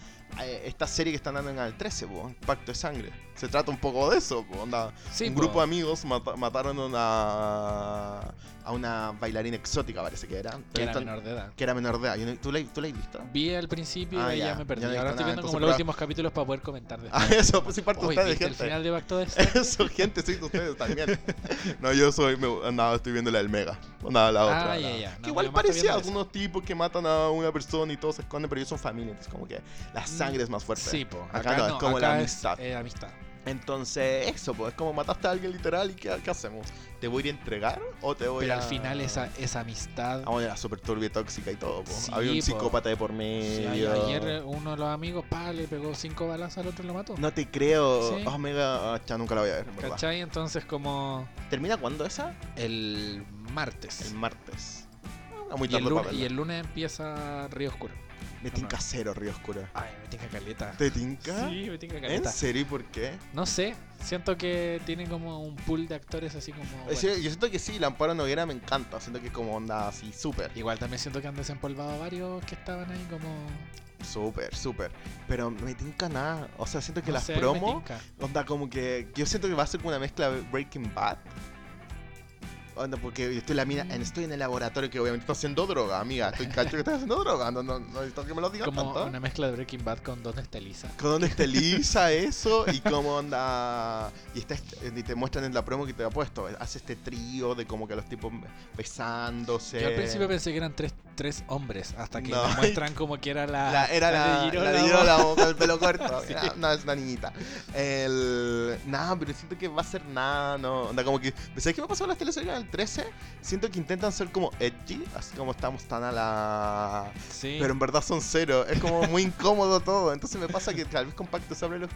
eh, esta serie que están dando en el 13, po, Pacto de Sangre. Se trata un poco de eso, onda, Sí, un po. grupo de amigos mata- mataron a una, a una bailarina exótica, parece que era. que era menor de edad. que era menor de edad. No- ¿Tú la, tú la has visto? Vi al principio Ah, y ya, ya, me perdí. ya no Ahora estoy nada, viendo como entonces, los últimos capítulos para poder comentar (laughs) Ah, después. eso, pues sí, parte Uy, ustedes, ¿viste el gente. final de de Sangre? (laughs) Eso, gente, sí, ustedes también. (laughs) No, yo soy, me, nada, estoy viendo la del Mega. Nada, la otra. Ah, la- ya. Que No, igual parecía unos tipos que matan a una persona y todos se esconden, pero ellos son familia, entonces como que la sangre es más fuerte. Mm, Sí, po. Acá Acá, no, no, es como la acá amistad. Es, eh, amistad. Entonces, eso, pues es como mataste a alguien literal y ¿qué, qué hacemos? ¿Te voy a ir a entregar o te voy Pero a...? al final esa, esa amistad... Ah, bueno, era súper turbia y tóxica y todo. Sí, Había un po. psicópata de por medio. ayer eh, uno de los amigos, pa, le pegó cinco balazos al otro y lo mató. No te creo. Sí. Oh, mega... ah, cha, nunca la voy a ver. ¿Cachai? Entonces como ¿Termina cuándo esa? el martes. El martes. Muy y, el lunes, y el lunes empieza Río Oscuro. Me tinca cero, Río Oscura. Ay, me tinca caleta. ¿Te tinca? Sí, me tinca ¿En caleta. serio? ¿Y por qué? No sé, siento que tiene como un pool de actores así como... Bueno. decir, Yo siento que sí, la Amparo Noguera me encanta. Siento que es como onda así, súper. Igual también siento que han desempolvado varios que estaban ahí como... Súper, súper. Pero me tinca nada. O sea, siento que no las sé, promo, onda como que. Yo siento que va a ser como una mezcla de Breaking Bad. Onda, porque estoy, la mina, en, estoy en el laboratorio que obviamente está haciendo droga, amiga. Estoy cacho que estás haciendo droga. No, no, no necesito que me lo digas Como tanto. una mezcla de Breaking Bad con ¿Dónde está Elisa? con dónde está Elisa, eso, y cómo onda. Y, está, este- y te muestran en la promo que te ha puesto. Hace este trío de como que los tipos besándose. Yo al principio pensé que eran tres, tres hombres, hasta que No. muestran como que era la... La- era la, de la de Girolamo con el pelo (laughs) corto. Sí. Era- no, es una niñita. El. Nada, pero siento que va a ser nada, no. Onda, como que. ¿Sabes qué me pasó con las teleseries del 13? Siento que intentan ser como edgy, así como estamos tan a la. Sí. Pero en verdad son cero. Es como muy incómodo todo. Entonces me pasa que tal vez con Pacto de Sangre lo,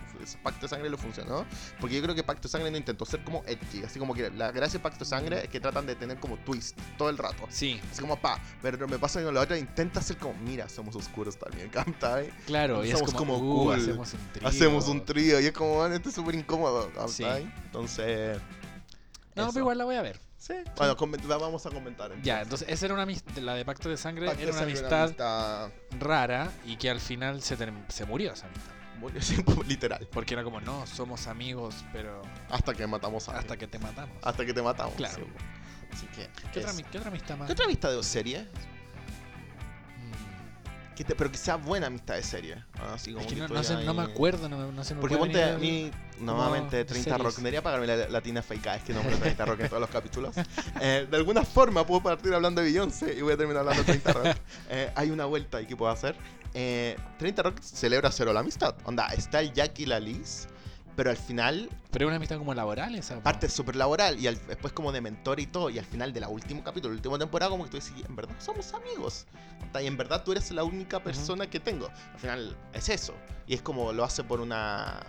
Pacto de Sangre lo funcionó. Porque yo creo que Pacto de Sangre no intentó ser como edgy. Así como que la gracia de Pacto de Sangre es que tratan de tener como twist todo el rato. Sí, Así como pa. Pero me pasa que con la otra intenta ser como, mira, somos oscuros también, canta, ¿eh? claro, y es Somos como, como uh, cool. hacemos un trío. Hacemos un trío y es como, bueno, esto es súper incómodo, Sí. ¿cachai? Entonces. No, eso. pero igual la voy a ver. Sí. Bueno, coment- vamos a comentar. Ya, entonces esa era una amistad, la de Pacto de Sangre Pacto era una Sangre, amistad rara y que al final se, se murió esa amistad. Murió (laughs) así, literal. Porque era como, no, somos amigos, pero Hasta que matamos a hasta que te matamos. Hasta que te matamos. Claro. sí. Así que. ¿Qué otra, qué otra amistad más? ¿Qué otra amistad de serie? Que te- pero que sea buena amistad de serie. Así como Es que que no, no digas no me ahí- acuerdo, no, no se me Porque ponte a mí, nuevamente, de 30 series. Rock. Debería pagarme la, la Tina Fey cada vez que nombre 30 Rock en todos los capítulos. (laughs) Eh, de alguna forma puedo partir hablando de Beyoncé y voy a terminar hablando de 30 Rock. (laughs) Eh, hay una vuelta ahí que puedo hacer. Eh, 30 Rock celebra cero la amistad. Onda, está el Jack y la Liz, pero al final Pero es una amistad como laboral esa. parte súper laboral y al- después como de mentor y todo. Y al final de la último capítulo, la última temporada, como que tú dices, en verdad somos amigos. Y en verdad tú eres la única persona que tengo. Al final es eso. Y es como lo hace por una...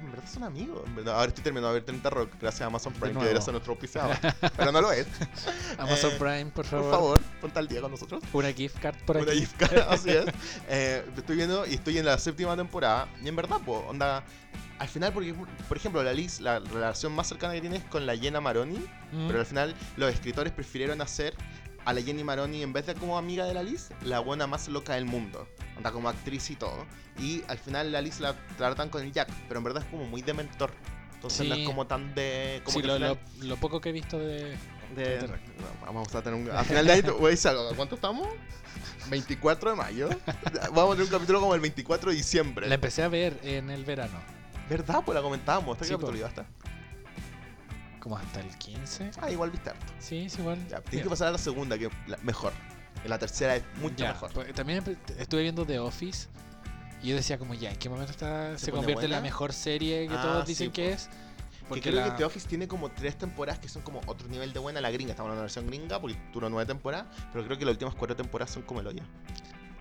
En verdad son amigos. En verdad. Ahora estoy terminando de ver 30 Rock gracias a Amazon Prime, que debería ser nuestro auspiciador. pero no lo es. (laughs) Amazon eh, Prime, por favor. Por favor, ponte al día con nosotros. Una gift card por Una aquí. gift card, (laughs) así es. Eh, estoy viendo y estoy en la séptima temporada. Y en verdad, pues, onda. Al final, porque, por ejemplo, la Liz, la relación más cercana que tiene es con la Jenna Maroni. Mm. Pero al final, los escritores prefirieron hacer a la Jenny Maroni, en vez de como amiga de la Liz, la buena más loca del mundo. Onda como actriz y todo. Y al final, la Liz la tratan con el Jack. Pero en verdad es como muy de mentor. Entonces no Sí. es como tan de. Como Sí, que lo, al final- lo- lo poco que he visto de. de- no, vamos a tener un. Al final de año, voy a decir algo. ¿Cuánto estamos? 24 de mayo. (laughs) Vamos a tener un capítulo como el 24 de diciembre. La empecé a ver en el verano. ¿Verdad? Pues la comentábamos. ¿Hasta qué Sí, capítulo po. iba hasta? Como hasta el 15. Ah, igual viste harto. Sí, es igual. Ya, tienes que pasar a la segunda, que la mejor. En la tercera es mucho Ya, mejor. pues, también estuve viendo The Office. Y yo decía como ya, ¿en qué momento está, ¿Se se, pone convierte en la buena? mejor serie que Ah, todos sí, dicen que es? Que Porque creo la... que The Office tiene como tres temporadas que son como otro nivel de buena la gringa. Estamos de la versión gringa porque duró nueve temporadas. Pero creo que las últimas cuatro temporadas son como el hoya.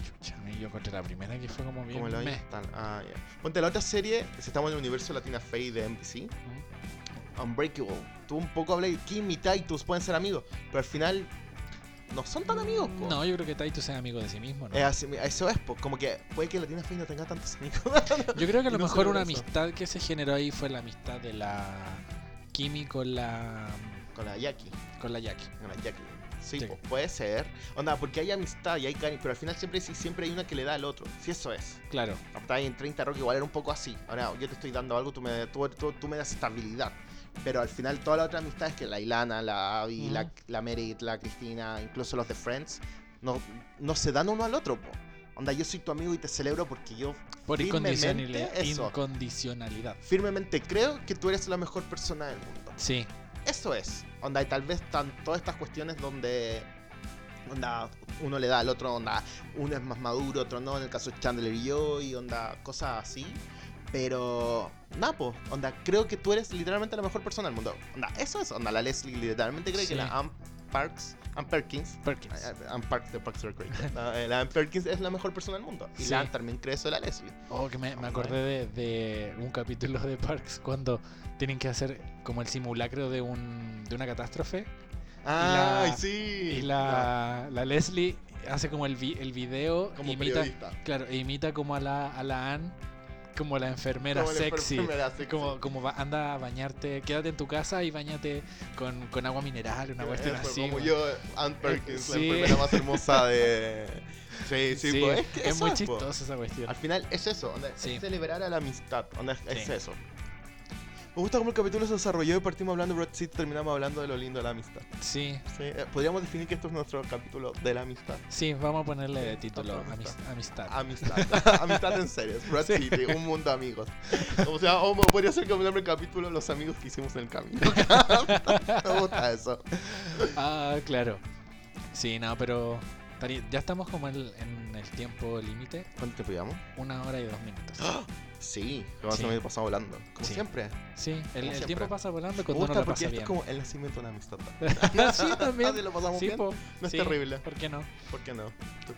Chucha, a mí yo encontré la primera que fue como bien Como el meh. Están- Ah, ya. Ponte la otra serie, si estamos en el universo Latina Fey de NBC. Unbreakable. Tú un poco hablé, Kim y Titus pueden ser amigos, pero al final no son tan amigos, po. No, yo creo que Titus es amigo de sí mismo, ¿no? Así, eso es, po. como que puede que Latina Fey no tenga tantos amigos. (laughs) Yo creo que a lo no mejor una eso. amistad que se generó ahí fue la amistad de la Kimi con la Con la Jackie. con la Jackie. Con la Jackie. Sí, Sí. po, puede ser. Onda, porque hay amistad y hay cariño, pero al final siempre, sí, siempre hay una que le da al otro. Si eso es. Claro. Está ahí en 30 Rock igual era un poco así. Ahora yo te estoy dando algo, tú me, tú, tú- tú me das estabilidad. Pero al final toda la otra amistad es que la Ilana, la Abby, la, la Merit, la Cristina, incluso los de Friends, no, no se dan uno al otro, po. Onda, yo soy tu amigo y te celebro porque yo Por incondicionalidad. eso. Incondicionalidad. firmemente creo que tú eres la mejor persona del mundo. Sí. Eso es. Onda, y tal vez están todas estas cuestiones donde. Onda, uno le da al otro, onda, uno es más maduro, otro no, en el caso de Chandler y yo, y onda, cosas así. Pero, Napo, onda, creo que tú eres literalmente la mejor persona del mundo. Onda, eso es, onda, la Leslie literalmente cree Sí. que la Ann Parks, Ann Perkins, Perkins. Ann Parks de Parks la, eh, la Ann Perkins es la mejor persona del mundo. Y Sí. la Ann también cree eso de la Leslie. Oh, que me, me acordé de, de un capítulo de Parks cuando tienen que hacer como el simulacro de un de una catástrofe ¡Ay, la- sí! y la, la Leslie hace como el, vi- el video Como imita periodista. claro e imita como a la a la Ann como la enfermera Como la sexy enfermera sexy. como como anda a bañarte quédate en tu casa y bañate con, con agua mineral una cuestión así Como yo, Ann Perkins, sí. la enfermera más hermosa de. (laughs) Sí, sí, Sí, pues, es, que es muy po. chistosa esa cuestión Al final es eso, onda, Sí. es celebrar a la amistad, onda, es, es Sí. eso. Me gusta cómo el capítulo se desarrolló y partimos hablando de Red Seat y terminamos hablando de lo lindo de la amistad. sí Sí, eh, podríamos definir que esto es nuestro capítulo de la amistad. sí vamos a ponerle de Sí, título otra amis- amistad Amistad. (laughs) amistad en serio. Red Sí. City, un mundo de amigos. O sea, o podría ser como el nombre del capítulo Los amigos que hicimos en el camino. (laughs) Me gusta eso. Ah, claro. Sí, no, pero ya estamos como en el, tiempo límite, ¿Cuánto te pillamos? una hora y dos minutos. Sí, vas Sí. me pasado volando. Como Sí. siempre. Sí, el, el siempre. tiempo pasa volando Me cuando uno gusta lo porque pasa esto es bien. como el nacimiento de una amistad. (laughs) (laughs) sí, también. Lo pasamos Sí, bien. po. (laughs) No es terrible. ¿Por qué no? ¿Por qué no?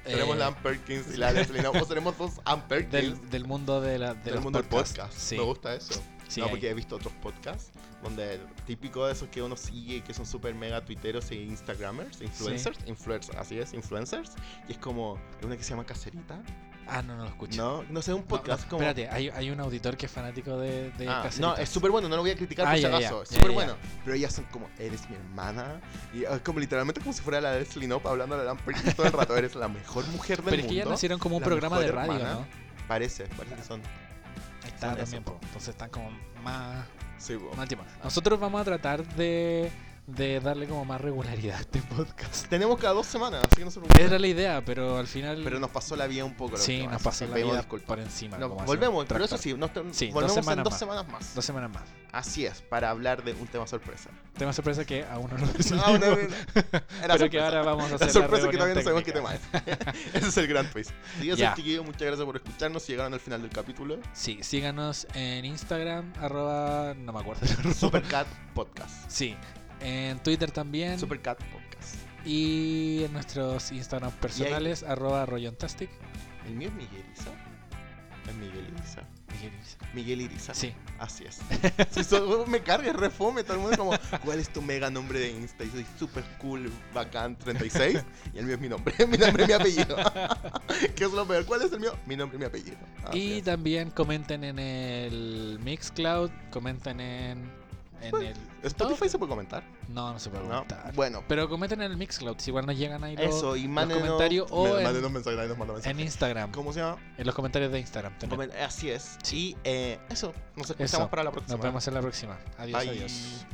Tenemos Eh, la Ann Perkins y la Leslie. Pues tenemos dos Ann Perkins Del, del mundo de la, de del los mundo del podcast. Me gusta eso. no, hay- porque he visto otros podcasts donde típico de esos que uno sigue que son súper mega tuiteros e instagramers, influencers, influencers, así es, influencers. Y es como una que se llama Caserita. Ah, no, no lo escucho. No, no sé, un No, podcast no, como. Espérate, hay, hay un auditor que es fanático de, de Ah, no, es súper bueno, no lo voy a criticar Ah, por si acaso. Es súper bueno. Pero ellas son como, eres mi hermana. Y es como literalmente como si fuera la Leslie Knope hablando a la Ann Perkins todo el rato. Eres la mejor mujer del Pero es mundo. que ya nacieron como un programa de radio, hermana. ¿no? Parece, parece que son. Ahí está Son también, eso, po. Entonces están como más, Sí, po. más. Nosotros vamos a tratar de, de darle como más regularidad a este podcast. Tenemos cada dos semanas, así que no se preocupen. Era la idea, pero al final. Pero nos pasó la vida un poco. la sí, nos pasó así la que vida por encima. No, volvemos, pero eso sí, nos Sí, dos volvemos en semanas dos más. semanas más. Dos semanas más. Así es, para hablar de un tema sorpresa. Tema sorpresa que aún no lo decidimos. Ah, una- era pero que sorpresa. ahora vamos a hacer La sorpresa es que todavía no sabemos qué tema es. (laughs) Ese es el gran twist. Es, chiquillos. Muchas gracias por escucharnos. Si llegaron al final del capítulo, Sí, síganos en Instagram, arroba, no me acuerdo. Supercat Podcast. Sí, en Twitter también. Supercat Podcast. Y en nuestros Instagram personales, arroba rollontastic. ¿El mío es Miguel Isa? Es Miguel Isa. Miguel Iriza. Miguel Iriza. Sí, Así es. (laughs) So- me carga, es refome. Todo el mundo es como, ¿cuál es tu mega nombre de Insta? Y soy super cool, bacán, 36. Y el mío es mi nombre. (laughs) mi nombre y mi apellido. (laughs) ¿Qué es lo peor? ¿Cuál es el mío? Mi nombre y mi apellido. Así y es. también comenten en el Mixcloud, comenten en, en Pues, el... Spotify se puede comentar. No, no se puede ¿no? comentar. Bueno, Pero comenten en el Mixcloud, si igual nos llegan ahí los, eso. Y los mándenos comentarios o me- en, mándenos mensajes, ahí nos mandan en. Instagram, ¿Cómo se llama? en los comentarios de Instagram. también. Así es. Y eh, eso. Nos escuchamos Eso. para la próxima. Nos vemos en la próxima. Adiós, Bye. adiós.